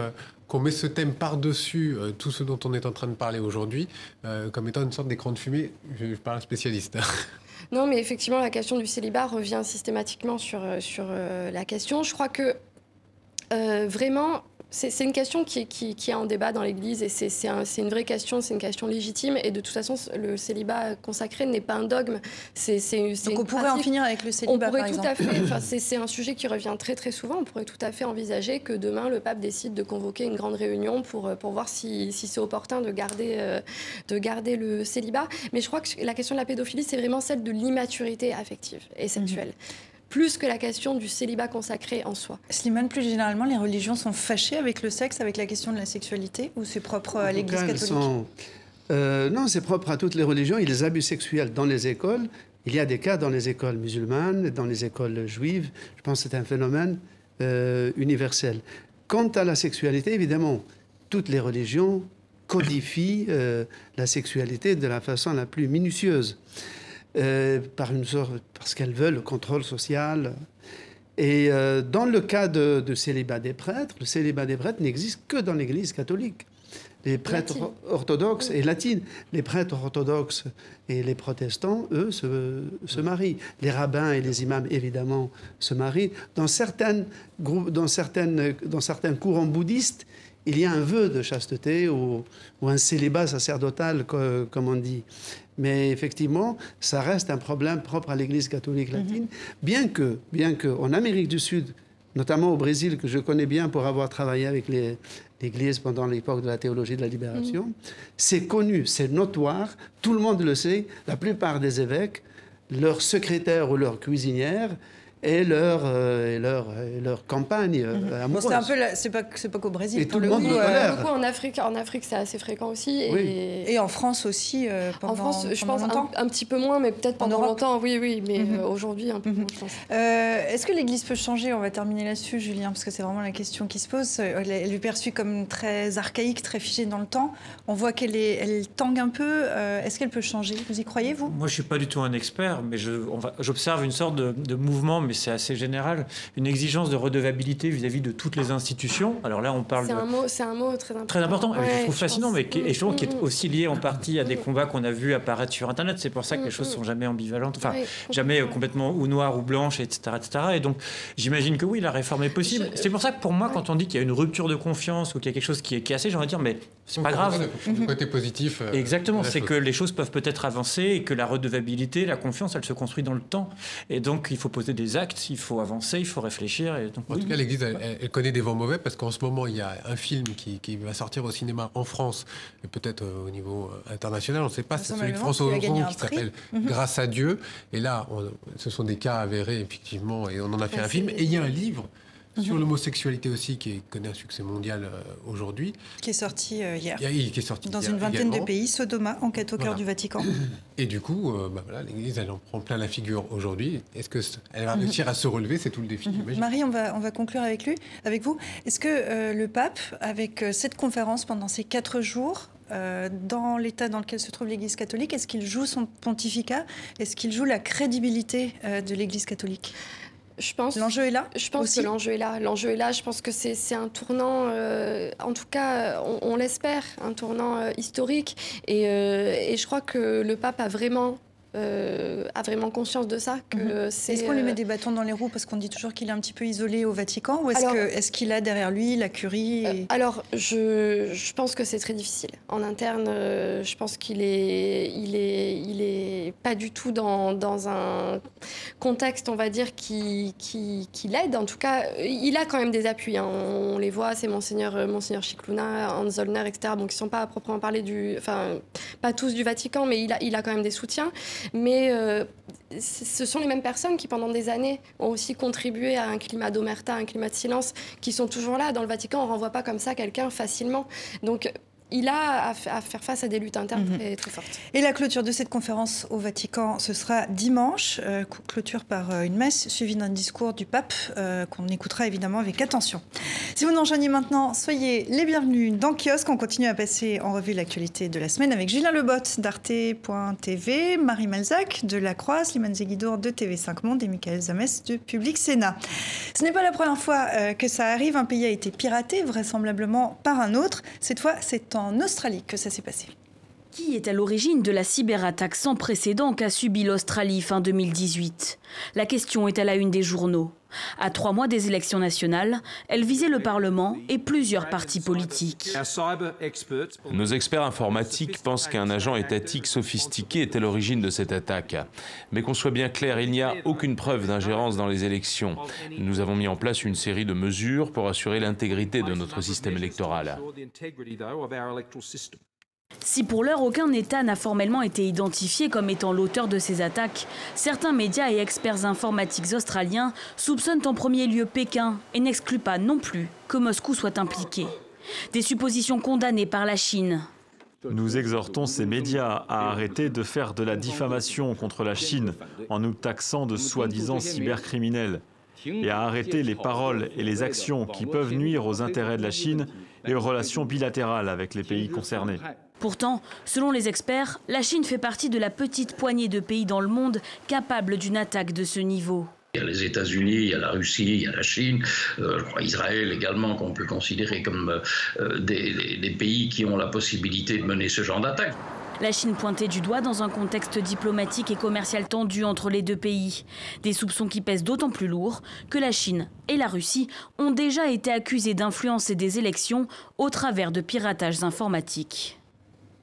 qu'on met ce thème par-dessus euh, tout ce dont on est en train de parler aujourd'hui, euh, comme étant une sorte d'écran de fumée. Je, parle spécialiste. non, mais effectivement, la question du célibat revient systématiquement sur, euh, sur la question. Je crois que vraiment, c'est une question qui, qui, qui, est en débat dans l'Église et c'est une vraie question, c'est une question légitime. Et de toute façon, le célibat consacré n'est pas un dogme. Donc on pourrait en finir avec le célibat. On pourrait tout à fait. Enfin, c'est un sujet qui revient très très souvent. On pourrait tout à fait envisager que demain le pape décide de convoquer une grande réunion pour, pour voir si, si c'est opportun de garder, euh, de garder le célibat. Mais je crois que la question de la pédophilie, c'est vraiment celle de l'immaturité affective et sexuelle. Mhm plus que la question du célibat consacré en soi. Slimane, plus généralement, les religions sont fâchées avec le sexe, avec la question de la sexualité, ou c'est propre à l'Église catholique? euh, Non, c'est propre à toutes les religions. Il y a des abus sexuels dans les écoles. Il y a des cas dans les écoles musulmanes, dans les écoles juives. Je pense que c'est un phénomène euh, universel. Quant à la sexualité, évidemment, toutes les religions codifient euh, la sexualité de la façon la plus minutieuse. Euh, par une sorte, parce qu'elles veulent le contrôle social. Et euh, dans le cas de, célibat des prêtres, le célibat des prêtres n'existe que dans l'Église catholique. Les prêtres orthodoxes et latines, les prêtres orthodoxes et les protestants, eux, se, se, marient. Les rabbins et les imams, évidemment, se marient. Dans, certaines, dans, certaines, dans certains courants bouddhistes, il y a un vœu de chasteté ou, ou un célibat sacerdotal, comme on dit. Mais effectivement, ça reste un problème propre à l'Église catholique latine, mhm. bien que, bien que en Amérique du Sud, notamment au Brésil, que je connais bien pour avoir travaillé avec l'Église pendant l'époque de la théologie de la libération, mhm. c'est connu, c'est notoire, tout le monde le sait, la plupart des évêques, leur secrétaire ou leur cuisinière et leur, euh, et leur, et leur campagne euh, mhm. c'est un peu, c'est pas, c'est pas qu'au Brésil. Et tout le, monde le euh, beaucoup en Afrique, en Afrique, c'est assez fréquent aussi. Et, et en France aussi. Euh, pendant, en France, je pense un, un, petit peu moins, mais peut-être pendant longtemps. Oui, oui, mais mhm. aujourd'hui un peu moins, je pense. Est-ce que l'Église peut changer? On va terminer là-dessus, Julien, parce que c'est vraiment la question qui se pose. Elle est perçue comme très archaïque, très figée dans le temps. On voit qu'elle est, elle tangue un peu. Est-ce qu'elle peut changer? Vous y croyez, vous? Moi, je suis pas du tout un expert, mais je, j'observe une sorte de, de mouvement mais c'est assez général, une exigence de redevabilité vis-à-vis de toutes les institutions. Alors là, on parle. C'est un mot, c'est un mot très important. Très important, je trouve fascinant, mais qui, et je trouve qui est mm, mm. aussi lié en partie à des combats qu'on a vus apparaître sur Internet. C'est pour ça que les mm, choses sont jamais ambivalentes, enfin jamais complètement ou noires ou blanches, etc., etc. Et donc, j'imagine que oui, la réforme est possible. C'est pour ça que pour moi, quand on dit qu'il y a une rupture de confiance ou qu'il y a quelque chose qui est cassé, j'ai envie de dire, mais c'est pas grave. Le côté positif. Euh, Exactement, c'est que les choses peuvent peut-être avancer et que la redevabilité, la confiance, elle se construit dans le temps. Et donc, il faut poser des actes, il faut avancer, il faut réfléchir. Et donc, en tout cas, l'Église, elle, connaît des vents mauvais parce qu'en ce moment, il y a un film qui, qui va sortir au cinéma en France et peut-être euh, au niveau euh, international, on ne sait pas, c'est celui de François Ozon qui s'appelle mhm. Grâce à Dieu. Et là, ce sont des cas avérés, effectivement, et on en a fait un film. Et il y a un livre sur mhm. l'homosexualité aussi, qui connaît un succès mondial euh, aujourd'hui. Qui est sorti euh, hier. qui est sorti Dans une vingtaine de pays, Sodoma, enquête au cœur du Vatican. Et du coup, euh, bah voilà, l'Église, elle en prend plein la figure aujourd'hui. Est-ce qu'elle va mhm. réussir à se relever C'est tout le défi. Mhm. Marie, on va, on va conclure avec lui, avec vous. Est-ce que le pape, avec cette conférence pendant ces quatre jours, dans l'état dans lequel se trouve l'Église catholique Est-ce qu'il joue son pontificat? Est-ce qu'il joue la crédibilité de l'Église catholique? Je pense. L'enjeu est là. Je pense que l'enjeu est là. L'enjeu est là. Je pense que c'est un tournant, euh, en tout cas, on, l'espère, un tournant euh, historique. Et, euh, et, je crois que le pape a vraiment euh, a vraiment conscience de ça. Mhm. c'est, est-ce qu'on lui met euh, des bâtons dans les roues parce qu'on dit toujours qu'il est un petit peu isolé au Vatican ou est-ce, qu'il a derrière lui la curie euh, Alors, je, je, pense que c'est très difficile. En interne, je pense qu'il est, il est, il est pas du tout dans, dans un contexte, on va dire, qui, qui, qui, l'aide. En tout cas, il a quand même des appuis. Hein. On, les voit, c'est Monseigneur, Monseigneur Chicluna, Hans Zollner, etc. Bon, qui ne sont pas à proprement parler du... Enfin, pas tous du Vatican, mais il a, il a quand même des soutiens. Mais euh, ce sont les mêmes personnes qui, pendant des années, ont aussi contribué à un climat d'omerta, un climat de silence, qui sont toujours là. Dans le Vatican, on ne renvoie pas comme ça quelqu'un facilement. Donc, il a à, faire face à des luttes internes mhm. très, très, fortes. Et la clôture de cette conférence au Vatican, ce sera dimanche, euh, clôture par euh, une messe suivie d'un discours du pape euh, qu'on écoutera évidemment avec attention. Si vous nous rejoignez maintenant, soyez les bienvenus dans Kiosque. On continue à passer en revue l'actualité de la semaine avec Julien Lebot d'Arte.tv, Marie Malzac de La Croix, Slimane Zeguidour de TV5 Monde et Michael Zamès de Public Sénat. Ce n'est pas la première fois que ça arrive. Un pays a été piraté, vraisemblablement par un autre. Cette fois, c'est en en Australie que ça s'est passé. Qui est à l'origine de la cyberattaque sans précédent qu'a subi l'Australie fin 2018 La question est à la une des journaux. À trois mois des élections nationales, elle visait le Parlement et plusieurs partis politiques. Nos experts informatiques pensent qu'un agent étatique sophistiqué est à l'origine de cette attaque. Mais qu'on soit bien clair, il n'y a aucune preuve d'ingérence dans les élections. Nous avons mis en place une série de mesures pour assurer l'intégrité de notre système électoral. Si pour l'heure aucun État n'a formellement été identifié comme étant l'auteur de ces attaques, certains médias et experts informatiques australiens soupçonnent en premier lieu Pékin et n'excluent pas non plus que Moscou soit impliqué. Des suppositions condamnées par la Chine. Nous exhortons ces médias à arrêter de faire de la diffamation contre la Chine en nous taxant de soi-disant cybercriminels et à arrêter les paroles et les actions qui peuvent nuire aux intérêts de la Chine et aux relations bilatérales avec les pays concernés. Pourtant, selon les experts, la Chine fait partie de la petite poignée de pays dans le monde capables d'une attaque de ce niveau. Il y a les États-Unis, il y a la Russie, il y a la Chine, euh, Israël également, qu'on peut considérer comme euh, des, pays qui ont la possibilité de mener ce genre d'attaque. La Chine pointée du doigt dans un contexte diplomatique et commercial tendu entre les deux pays. Des soupçons qui pèsent d'autant plus lourd que la Chine et la Russie ont déjà été accusées d'influencer des élections au travers de piratages informatiques.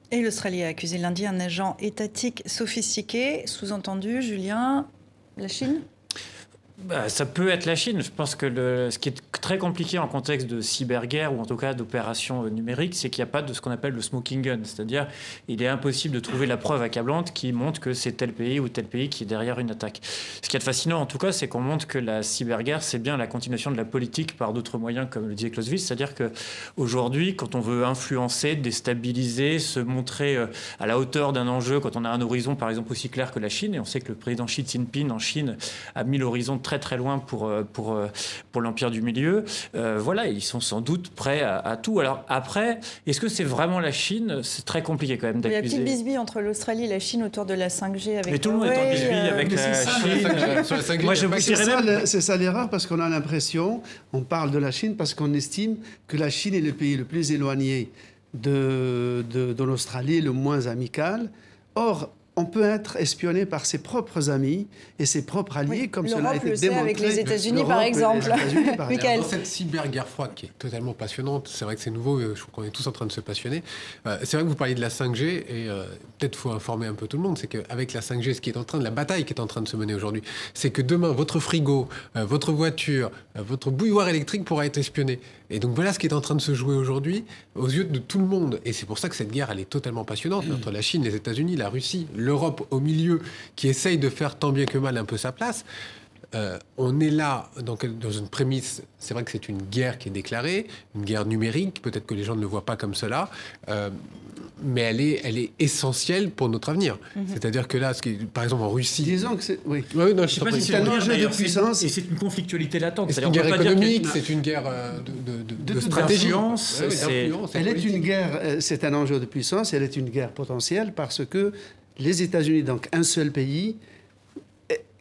Et l'Australie a accusé lundi un agent étatique sophistiqué, sous-entendu, Julien, la Chine? Bah, ça peut être la Chine. Je pense que ce qui est très compliqué en contexte de cyberguerre ou en tout cas d'opération euh, numérique, c'est qu'il n'y a pas de ce qu'on appelle le smoking gun. C'est-à-dire, il est impossible de trouver la preuve accablante qui montre que c'est tel pays ou tel pays qui est derrière une attaque. Ce qui est fascinant en tout cas, c'est qu'on montre que la cyberguerre, c'est bien la continuation de la politique par d'autres moyens, comme le disait Clausewitz. C'est-à-dire qu'aujourd'hui, quand on veut influencer, déstabiliser, se montrer euh, à la hauteur d'un enjeu, quand on a un horizon par exemple aussi clair que la Chine, et on sait que le président Xi Jinping en Chine a mis l'horizon très très loin pour, euh, pour, euh, pour l'Empire du Milieu. Euh, voilà, ils sont sans doute prêts à, tout. Alors après, est-ce que c'est vraiment la Chine? C'est très compliqué quand même d'accuser. Il y a petite bisbille entre l'Australie et la Chine autour de la 5G avec Mais tout le monde est en bisbille avec la Chine. Moi, je c'est ça l'erreur parce qu'on a l'impression, on parle de la Chine parce qu'on estime que la Chine est le pays le plus éloigné de, de, de l'Australie, le moins amical. Or, on peut être espionné par ses propres amis et ses propres alliés, comme cela a été démontré. avec les États-Unis, par exemple. Dans cette cyber-guerre froide qui est totalement passionnante, c'est vrai que c'est nouveau, je trouve qu'on est tous en train de se passionner. Euh, c'est vrai que vous parliez de la 5G, et euh, peut-être faut informer un peu tout le monde, c'est qu'avec la 5G, ce qui est en train de, la bataille qui est en train de se mener aujourd'hui, c'est que demain, votre frigo, euh, votre voiture, votre bouilloire électrique pourra être espionné. Et donc voilà ce qui est en train de se jouer aujourd'hui aux yeux de tout le monde. Et c'est pour ça que cette guerre, elle est totalement passionnante entre la Chine, les États-Unis, la Russie, l'Europe au milieu, qui essaye de faire tant bien que mal un peu sa place. Euh, on est là dans, dans une prémisse, c'est vrai que c'est une guerre qui est déclarée, une guerre numérique, peut-être que les gens ne le voient pas comme cela. Euh, mais elle est, elle est essentielle pour notre avenir. Mhm. C'est-à-dire que là, ce qui par exemple en Russie. Disons que c'est. Oui. Ouais, non, je sais pas si c'est un enjeu de puissance. Et c'est une conflictualité latente. C'est une guerre économique, c'est une guerre euh, de, de, de, stratégie. elle est une guerre, c'est un enjeu de puissance, elle est une guerre potentielle parce que les États-Unis, donc un seul pays,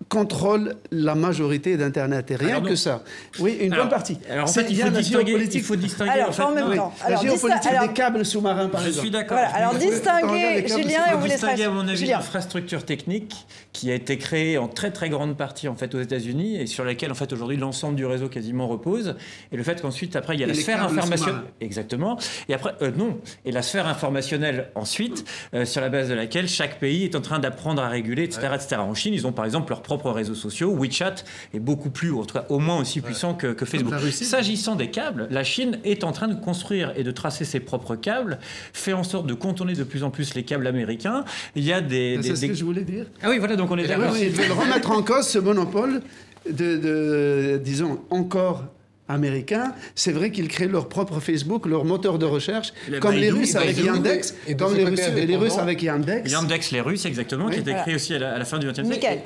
contrôle la majorité d'Internet. Et rien que ça. Oui, une bonne partie. Alors en fait, il faut, distinguer, il faut distinguer. Alors, en, fait, en même temps. Alors, la géopolitique des câbles sous-marins, par je exemple. suis d'accord. Voilà, alors distinguer, Julien, et on vous distinguer, à mon avis, l'infrastructure technique qui a été créée en très très grande partie en fait aux États-Unis et sur laquelle en fait aujourd'hui l'ensemble du réseau quasiment repose. Et le fait qu'ensuite après il y a la sphère informationnelle. Exactement. Et après euh, non. Et la sphère informationnelle ensuite euh, sur la base de laquelle chaque pays est en train d'apprendre à réguler, etc., etc. En Chine, ils ont par exemple leurs propres réseaux sociaux WeChat est beaucoup plus, ou en tout cas au moins aussi puissant que, que Facebook. S'agissant des câbles, la Chine est en train de construire et de tracer ses propres câbles, fait en sorte de contourner de plus en plus les câbles américains. Il y a des. C'est ce que je voulais dire. Ah oui, voilà, donc on est d'accord. Oui, ils veulent remettre en cause ce monopole de, de disons, encore américains, c'est vrai qu'ils créent leur propre Facebook, leur moteur de recherche, comme les Russes avec Yandex, et comme les Russes, les Russes avec Yandex. Yandex, les Russes, exactement, qui était créé aussi à la, fin du XXe siècle.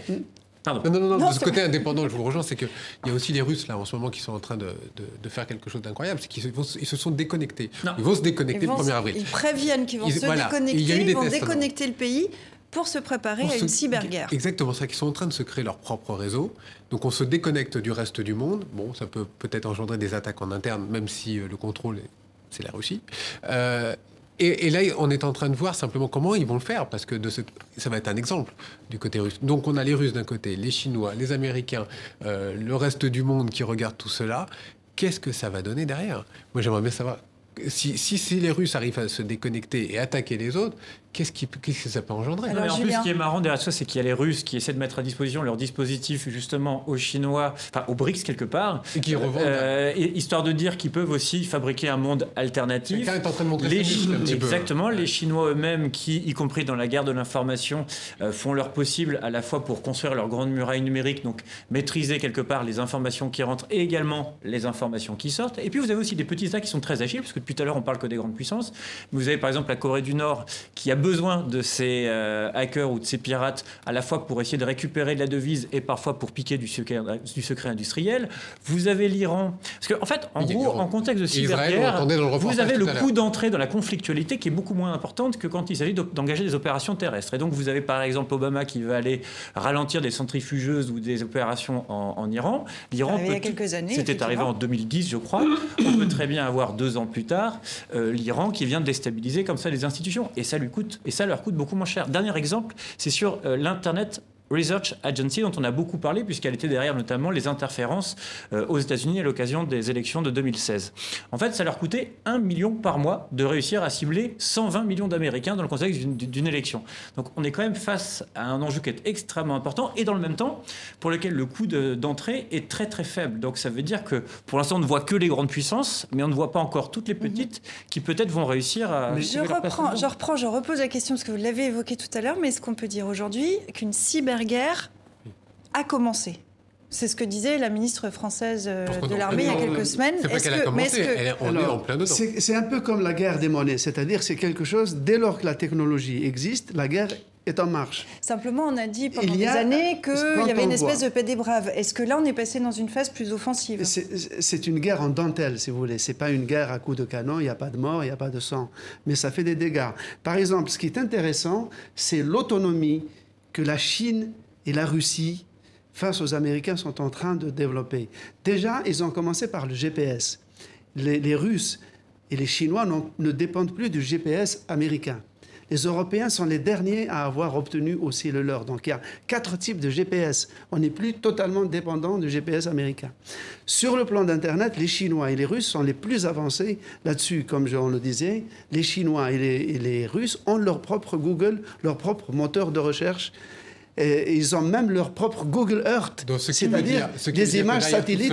Non, non, non, de ce côté indépendant, je vous rejoins, c'est qu'il y a aussi les Russes, là, en ce moment, qui sont en train de, de, faire quelque chose d'incroyable, c'est qu'ils ils se sont déconnectés. Ils vont se déconnecter le 1er avril. Ils préviennent qu'ils vont se déconnecter, ils vont déconnecter le pays pour se préparer à une cyberguerre. Exactement, c'est qu'ils sont en train de se créer leur propre réseau. Donc on se déconnecte du reste du monde. Bon, ça peut peut-être engendrer des attaques en interne, même si euh, le contrôle, c'est la Russie. Euh, et, là, on est en train de voir simplement comment ils vont le faire, parce que de ça va être un exemple du côté russe. Donc on a les Russes d'un côté, les Chinois, les Américains, euh, le reste du monde qui regarde tout cela. Qu'est-ce que ça va donner derrière? Moi, j'aimerais bien savoir si, les Russes arrivent à se déconnecter et attaquer les autres, qu'est-ce, qui, que ça peut engendrer En plus, ce qui est marrant derrière ça, c'est qu'il y a les Russes qui essaient de mettre à disposition leur dispositif justement aux Chinois, enfin aux BRICS quelque part, et qui revendent, euh, histoire de dire qu'ils peuvent aussi fabriquer un monde alternatif. Est en train de montrer les Exactement, les Chinois eux-mêmes, qui, y compris dans la guerre de l'information, euh, font leur possible à la fois pour construire leur grande muraille numérique, donc maîtriser quelque part les informations qui rentrent et également les informations qui sortent. Et puis vous avez aussi des petits États qui sont très agiles, parce que depuis tout à l'heure on parle que des grandes puissances. Vous avez par exemple la Corée du Nord qui a besoin de ces euh, hackers ou de ces pirates à la fois pour essayer de récupérer de la devise et parfois pour piquer du secret, du secret industriel. Vous avez l'Iran. Parce qu'en en fait, en gros, en contexte de cyberguerre, vous avez le coût d'entrée dans la conflictualité qui est beaucoup moins importante que quand il s'agit d'engager des opérations terrestres. Et donc vous avez par exemple Obama qui veut aller ralentir des centrifugeuses ou des opérations en, Iran. L'Iran il y a quelques années. C'était arrivé en 2010, je crois. On peut très bien avoir deux ans plus tard euh, l'Iran qui vient de déstabiliser comme ça les institutions. Et ça lui coûte, et ça leur coûte beaucoup moins cher. Dernier exemple, c'est sur euh, l'Internet Research Agency, dont on a beaucoup parlé, puisqu'elle était derrière notamment les interférences euh, aux États-Unis à l'occasion des élections de 2016. En fait, ça leur coûtait 1 million par mois de réussir à cibler 120 millions d'Américains dans le contexte d'une élection. Donc on est quand même face à un enjeu qui est extrêmement important et dans le même temps pour lequel le coût d'entrée est très très faible. Donc ça veut dire que pour l'instant on ne voit que les grandes puissances, mais on ne voit pas encore toutes les petites qui peut-être vont réussir à... je reprends, je reprends, je repose la question parce que vous l'avez évoqué tout à l'heure, mais est-ce qu'on peut dire aujourd'hui qu'une cyber guerre a commencé. C'est ce que disait la ministre française euh, de l'armée il y a quelques semaines. C'est pas qu'elle a commencé, on est en plein dedans. C'est un peu comme la guerre des monnaies, c'est-à-dire c'est quelque chose, dès lors que la technologie existe, la guerre est en marche. Simplement, on a dit pendant des années qu'il y avait une espèce de paix des braves. Est-ce que là, on est passé dans une phase plus offensive? C'est une guerre en dentelle, si vous voulez. C'est pas une guerre à coups de canon, il n'y a pas de mort, il n'y a pas de sang. Mais ça fait des dégâts. Par exemple, ce qui est intéressant, c'est l'autonomie que la Chine et la Russie, face aux Américains, sont en train de développer. Déjà, ils ont commencé par le GPS. Les, Russes et les Chinois ne dépendent plus du GPS américain. Les Européens sont les derniers à avoir obtenu aussi le leur. Donc il y a quatre types de GPS. On n'est plus totalement dépendant du GPS américain. Sur le plan d'Internet, les Chinois et les Russes sont les plus avancés là-dessus. Comme je le disais, les Chinois et les Russes ont leur propre Google, leur propre moteur de recherche et ils ont même leur propre Google Earth, c'est-à-dire des images satellites.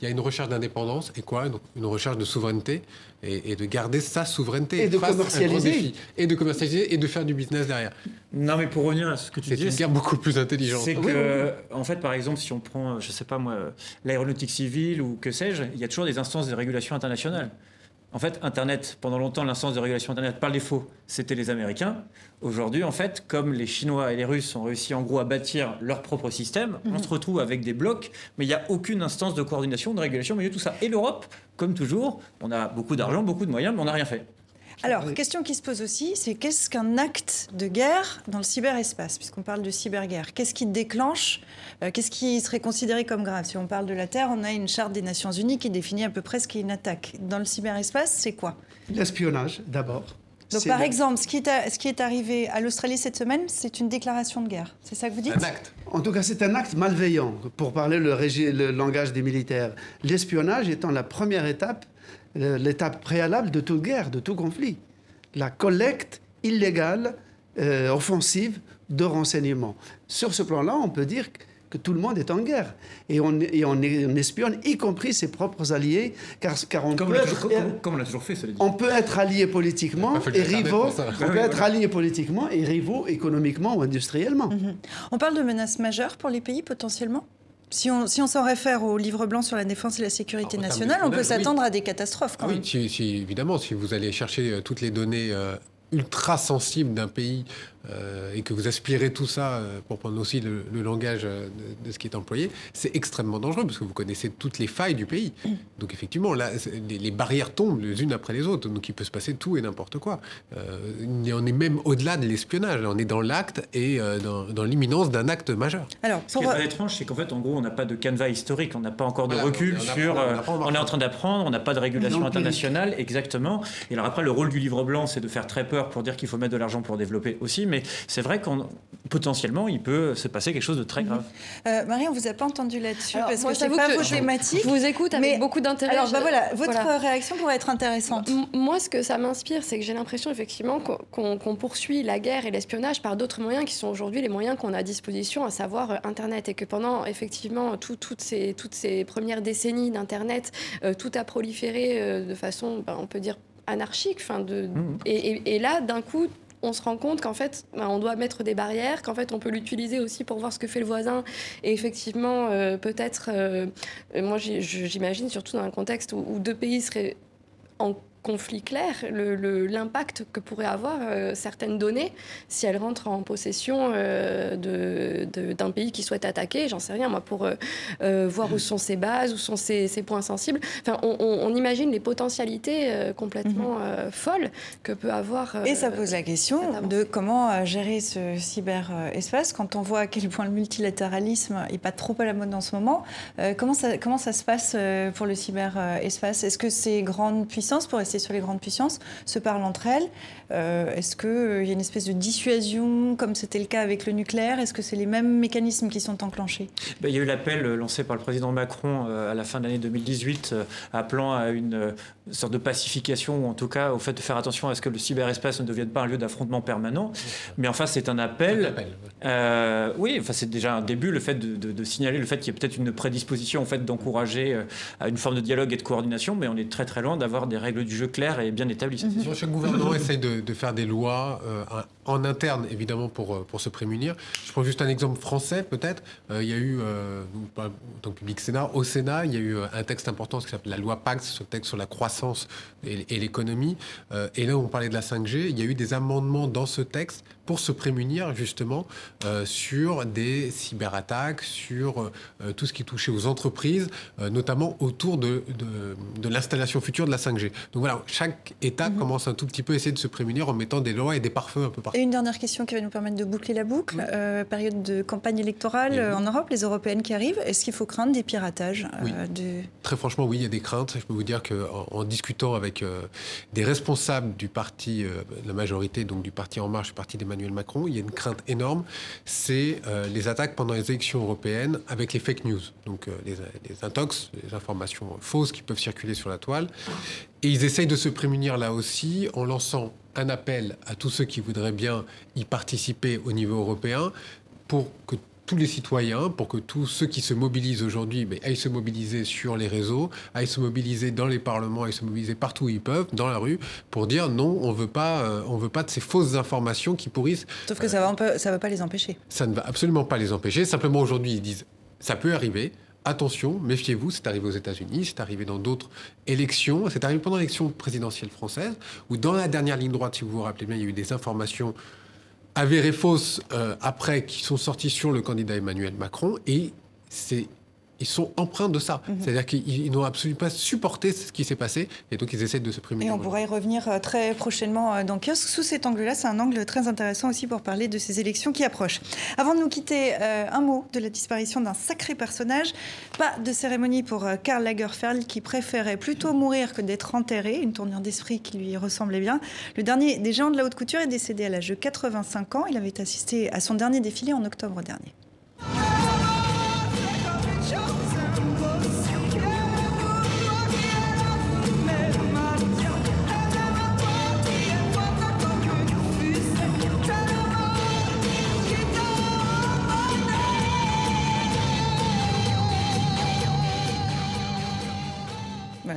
Il y a une recherche d'indépendance et quoi Une recherche de souveraineté et, de garder sa souveraineté. Et de commercialiser. Et de commercialiser et de faire du business derrière. Non, mais pour revenir à ce que tu dis. C'est une guerre beaucoup plus intelligente. C'est que, en fait, par exemple, si on prend, je sais pas moi, l'aéronautique civile ou que sais-je, il y a toujours des instances de régulation internationale. En fait, Internet, pendant longtemps, l'instance de régulation Internet, par défaut, c'était les Américains. Aujourd'hui, en fait, comme les Chinois et les Russes ont réussi en gros à bâtir leur propre système, on mhm. se retrouve avec des blocs, mais il n'y a aucune instance de coordination, de régulation au milieu de tout ça. Et l'Europe, comme toujours, on a beaucoup d'argent, beaucoup de moyens, mais on n'a rien fait. Alors, question qui se pose aussi, c'est qu'est-ce qu'un acte de guerre dans le cyberespace, puisqu'on parle de cyberguerre? Qu'est-ce qui déclenche euh, Qu'est-ce qui serait considéré comme grave? Si on parle de la Terre, on a une charte des Nations Unies qui définit à peu près ce qu'est une attaque. Dans le cyberespace, c'est quoi? L'espionnage, d'abord. Donc, par exemple, ce qui, est, ce qui est arrivé à l'Australie cette semaine, c'est une déclaration de guerre. C'est ça que vous dites? Un acte. En tout cas, c'est un acte malveillant, pour parler le, le langage des militaires. L'espionnage étant la première étape l'étape préalable de toute guerre, de tout conflit. La collecte illégale, euh, offensive de renseignements. Sur ce plan-là, on peut dire que tout le monde est en guerre. Et on, espionne, y compris ses propres alliés, car, car on, comme peut être, comme, on l'a toujours fait, On peut être allié politiquement et rivaux. On peut être allié politiquement et rivaux économiquement ou industriellement. Mhm. On parle de menaces majeures pour les pays potentiellement? Si on, si on s'en réfère au livre blanc sur la défense et la sécurité nationale, on peut s'attendre à des catastrophes. Quand ah Oui, évidemment, si vous allez chercher euh, toutes les données euh, ultra sensibles d'un pays euh, et que vous aspirez tout ça, euh, pour prendre aussi le, langage euh, de, ce qui est employé, c'est extrêmement dangereux parce que vous connaissez toutes les failles du pays. Donc effectivement, là, les, barrières tombent les unes après les autres. Donc il peut se passer tout et n'importe quoi. on est même au-delà de l'espionnage. On est dans l'acte et dans, l'imminence d'un acte majeur. Alors, ce qui est étrange, c'est qu'en fait, en gros, on n'a pas de canevas historique, on n'a pas encore de recul sur. on, est en train d'apprendre, on n'a pas de régulation internationale, exactement. Et alors après, le rôle du livre blanc, c'est de faire très peur pour dire qu'il faut mettre de l'argent pour développer aussi mais c'est vrai qu'on potentiellement, il peut se passer quelque chose de très grave. Euh, Marie, on vous a pas entendu là-dessus parce que c'est pas vos thématiques. Je vous écoute avec beaucoup d'intérêt. Alors, bah voilà, votre réaction pourrait être intéressante. moi, ce que ça m'inspire, c'est que j'ai l'impression effectivement qu'on poursuit la guerre et l'espionnage par d'autres moyens qui sont aujourd'hui les moyens qu'on a à disposition, à savoir euh, Internet, et que pendant effectivement toutes ces toutes ces premières décennies d'Internet, euh, tout a proliféré euh, de façon, ben, on peut dire anarchique. Enfin, de, mmh. et, et, là, d'un coup, on se rend compte qu'en fait, bah, on doit mettre des barrières, qu'en fait, on peut l'utiliser aussi pour voir ce que fait le voisin. Et effectivement, euh, peut-être, euh, moi, j'imagine, surtout dans un contexte où, deux pays seraient en conflit clair, l'impact que pourraient avoir euh, certaines données si elles rentrent en possession euh, d'un pays qui souhaite attaquer, j'en sais rien moi, pour euh, voir où sont ses bases, où sont ses, points sensibles. Enfin, on, imagine les potentialités complètement mhm. folles que peut avoir. Et ça pose la question de comment gérer ce cyberespace quand on voit à quel point le multilatéralisme n'est pas trop à la mode en ce moment. comment, ça, comment ça se passe pour le cyberespace? Est-ce que ces grandes puissances pourraient sur les grandes puissances, se parlent entre elles. Euh, est-ce qu'il euh, y a une espèce de dissuasion, comme c'était le cas avec le nucléaire Est-ce que c'est les mêmes mécanismes qui sont enclenchés? Ben, Il y a eu l'appel euh, lancé par le président Macron à la fin de l'année 2018, appelant à une sorte de pacification, ou en tout cas au fait de faire attention à ce que le cyberespace ne devienne pas un lieu d'affrontement permanent. Mais enfin, c'est un appel. oui, enfin, c'est déjà un début, le fait de, signaler le fait qu'il y a peut-être une prédisposition en fait, d'encourager à une forme de dialogue et de coordination, mais on est très très loin d'avoir des règles du jeu claires et bien établies. Chaque gouvernement essaye de de, faire des lois euh, en interne, évidemment, pour, euh, pour se prémunir. Je prends juste un exemple français, peut-être. Euh, il y a eu, en tant que public Sénat, au Sénat, il y a eu un texte important qui s'appelle la loi Pax, ce texte sur la croissance et, et l'économie. et là, on parlait de la 5G. Il y a eu des amendements dans ce texte pour se prémunir justement euh, sur des cyberattaques, sur euh, tout ce qui touchait aux entreprises, euh, notamment autour de, de, l'installation future de la 5G. Donc voilà, chaque État mhm. commence un tout petit peu à essayer de se prémunir en mettant des lois et des parfums un peu partout. Et une dernière question qui va nous permettre de boucler la boucle. période de campagne électorale en Europe, les européennes qui arrivent, est-ce qu'il faut craindre des piratages Très franchement, oui, il y a des craintes. Je peux vous dire qu'en en, discutant avec des responsables du parti, la majorité, donc du parti En Marche, du parti Macron, il y a une crainte énorme, c'est euh, les attaques pendant les élections européennes avec les fake news, donc euh, les, intox, les informations fausses qui peuvent circuler sur la toile. Et ils essayent de se prémunir là aussi en lançant un appel à tous ceux qui voudraient bien y participer au niveau européen pour que tous les citoyens, pour que tous ceux qui se mobilisent aujourd'hui aillent se mobiliser sur les réseaux, aillent se mobiliser dans les parlements, aillent se mobiliser partout où ils peuvent, dans la rue, pour dire non, on veut pas, euh, on veut pas de ces fausses informations qui pourrissent. Sauf que ça ne va, ça va pas les empêcher. Ça ne va absolument pas les empêcher. Simplement aujourd'hui, ils disent ça peut arriver. attention, méfiez-vous, c'est arrivé aux États-Unis, c'est arrivé dans d'autres élections, c'est arrivé pendant l'élection présidentielle française, où dans la dernière ligne droite, si vous vous rappelez bien, il y a eu des informations avérées fausses euh, après qui sont sorties sur le candidat Emmanuel Macron, et c'est ils sont empreints de ça. Mhm. C'est-à-dire qu'ils n'ont absolument pas supporté ce qui s'est passé et donc ils essaient de se primer. Et on pourrait y revenir euh, très prochainement euh, dans Kiosque. Sous cet angle-là, c'est un angle très intéressant aussi pour parler de ces élections qui approchent. Avant de nous quitter, euh, un mot de la disparition d'un sacré personnage. Pas de cérémonie pour Karl Lagerfeld qui préférait plutôt mourir que d'être enterré, une tournure d'esprit qui lui ressemblait bien. Le dernier des géants de la haute couture est décédé à l'âge de 85 ans. Il avait assisté à son dernier défilé en octobre dernier.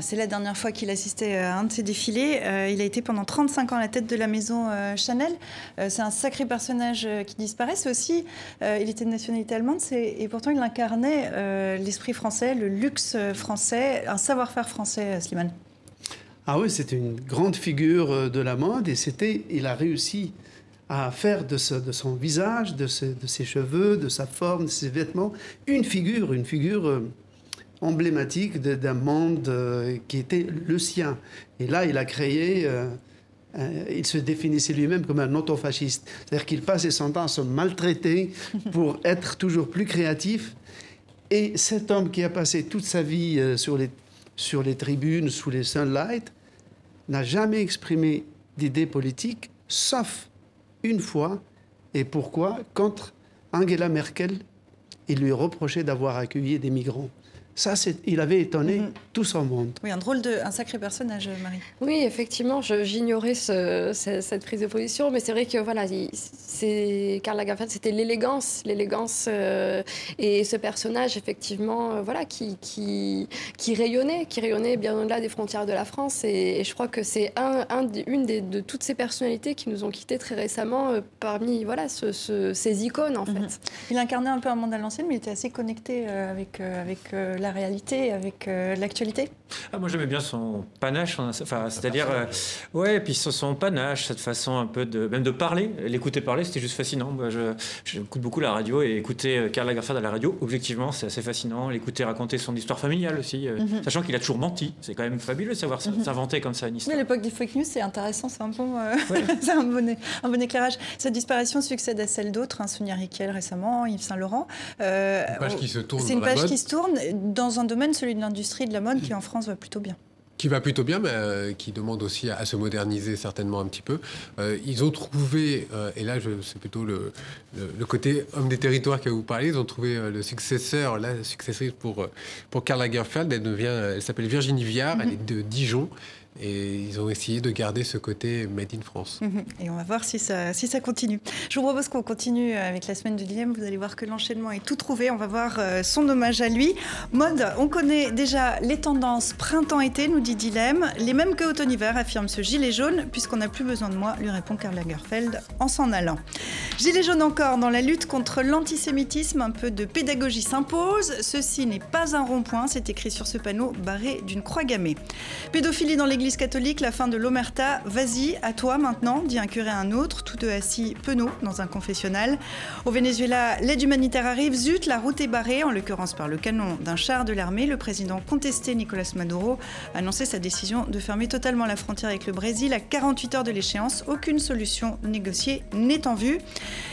C'est la dernière fois qu'il assistait à un de ses défilés. Euh, il a été pendant 35 ans la tête de la maison euh, Chanel. Euh, c'est un sacré personnage qui disparaît. Aussi, il était de nationalité allemande et pourtant il incarnait l'esprit français, le luxe français, un savoir-faire français, Slimane. Ah oui, c'était une grande figure de la mode et c'était, il a réussi à faire de, de son visage, de, de, ses cheveux, de sa forme, de ses vêtements, une figure, une figure emblématique d'un monde euh, qui était le sien. Et là, il a créé, euh, il se définissait lui-même comme un autofasciste. C'est-à-dire qu'il passait son temps à pour être toujours plus créatif. Et cet homme qui a passé toute sa vie euh, sur, les, tribunes, sous les sunlight, n'a jamais exprimé d'idées politiques, sauf une fois, et pourquoi, contre Angela Merkel, il lui reprochait d'avoir accueilli des migrants. Ça, il avait étonné mhm. tout son monde. Oui, un drôle de, un sacré personnage, Marie. Oui, effectivement, j'ignorais ce, cette prise de position, mais c'est vrai que voilà, c'est Karl Lagerfeld, c'était l'élégance, l'élégance euh, et ce personnage, effectivement, euh, voilà, qui, qui, qui, rayonnait, qui rayonnait bien au-delà des frontières de la France. Et, je crois que c'est un, un, une des, de toutes ces personnalités qui nous ont quittés très récemment euh, parmi voilà ce, ces icônes, en mhm. fait. Il incarnait un peu un monde à l'ancienne, mais il était assez connecté avec avec la réalité avec euh, l'actualité ah, Moi, j'aimais bien son panache, hein, enfin, c'est-à-dire, euh, ouais, et puis son, panache, cette façon un peu de, même de parler, l'écouter parler, c'était juste fascinant. Moi, j'écoute beaucoup la radio et écouter euh, Karl Lagerfeld à la radio, objectivement, c'est assez fascinant. L'écouter raconter son histoire familiale aussi, mhm. sachant qu'il a toujours menti. C'est quand même fabuleux de savoir mhm. s'inventer comme ça une histoire. l'époque des fake news, c'est intéressant, c'est un bon, un, bon, un bon éclairage. Cette disparition succède à celle d'autres, hein, Sonia Riquel récemment, Yves Saint-Laurent. Euh, une page qui se tourne. C'est une page qui se tourne dans un domaine, celui de l'industrie de la mode, qui en France va plutôt bien qui va plutôt bien, mais euh, qui demande aussi à, se moderniser certainement un petit peu. Euh, ils ont trouvé, euh, et là c'est plutôt le, le, côté homme des territoires que vous parlez, ils ont trouvé le successeur, la successrice pour, pour Karl Lagerfeld, elle, devient, elle s'appelle Virginie Viard, elle est de Dijon, et ils ont essayé de garder ce côté made in France. Mhm. Et on va voir si ça, si ça continue. Je vous propose qu'on continue avec la semaine de dilemme. Vous allez voir que l'enchaînement est tout trouvé. On va voir son hommage à lui. Mode, on connaît déjà les tendances printemps-été, nous dit Dilemme. Les mêmes que automne-hiver, affirme ce gilet jaune. Puisqu'on n'a plus besoin de moi, lui répond Karl Lagerfeld en s'en allant. Gilet jaune encore dans la lutte contre l'antisémitisme. Un peu de pédagogie s'impose. Ceci n'est pas un rond-point. C'est écrit sur ce panneau barré d'une croix gammée. Pédophilie dans l'église catholique, la fin de l'omerta. Vas-y, à toi maintenant, dit un curé à un autre, tous deux assis penauds dans un confessionnal. Au Venezuela, l'aide humanitaire arrive. Zut, la route est barrée, en l'occurrence par le canon d'un char de l'armée. Le président contesté Nicolas Maduro a sa décision de fermer totalement la frontière avec le Brésil à 48 heures de l'échéance. Aucune solution négociée n'est en vue.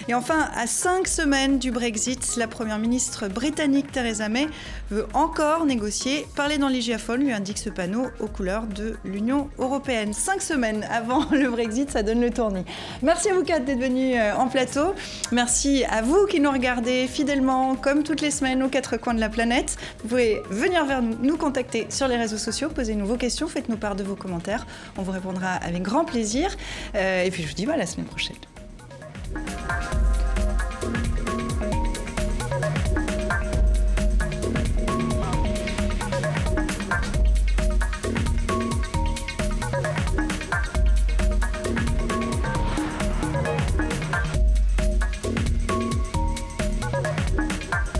Et enfin, à cinq semaines du Brexit, la première ministre britannique Theresa May veut encore négocier. Parler dans l'hygiaphone, lui indique ce panneau aux couleurs de l'Union européenne. Cinq semaines avant le Brexit, ça donne le tournis. Merci à vous quatre d'être venus euh, en plateau. Merci à vous qui nous regardez fidèlement, comme toutes les semaines, aux quatre coins de la planète. Vous pouvez venir vers nous, nous contacter sur les réseaux sociaux, posez-nous vos questions, faites-nous part de vos commentaires. On vous répondra avec grand plaisir. Euh, et puis je vous dis à la semaine prochaine.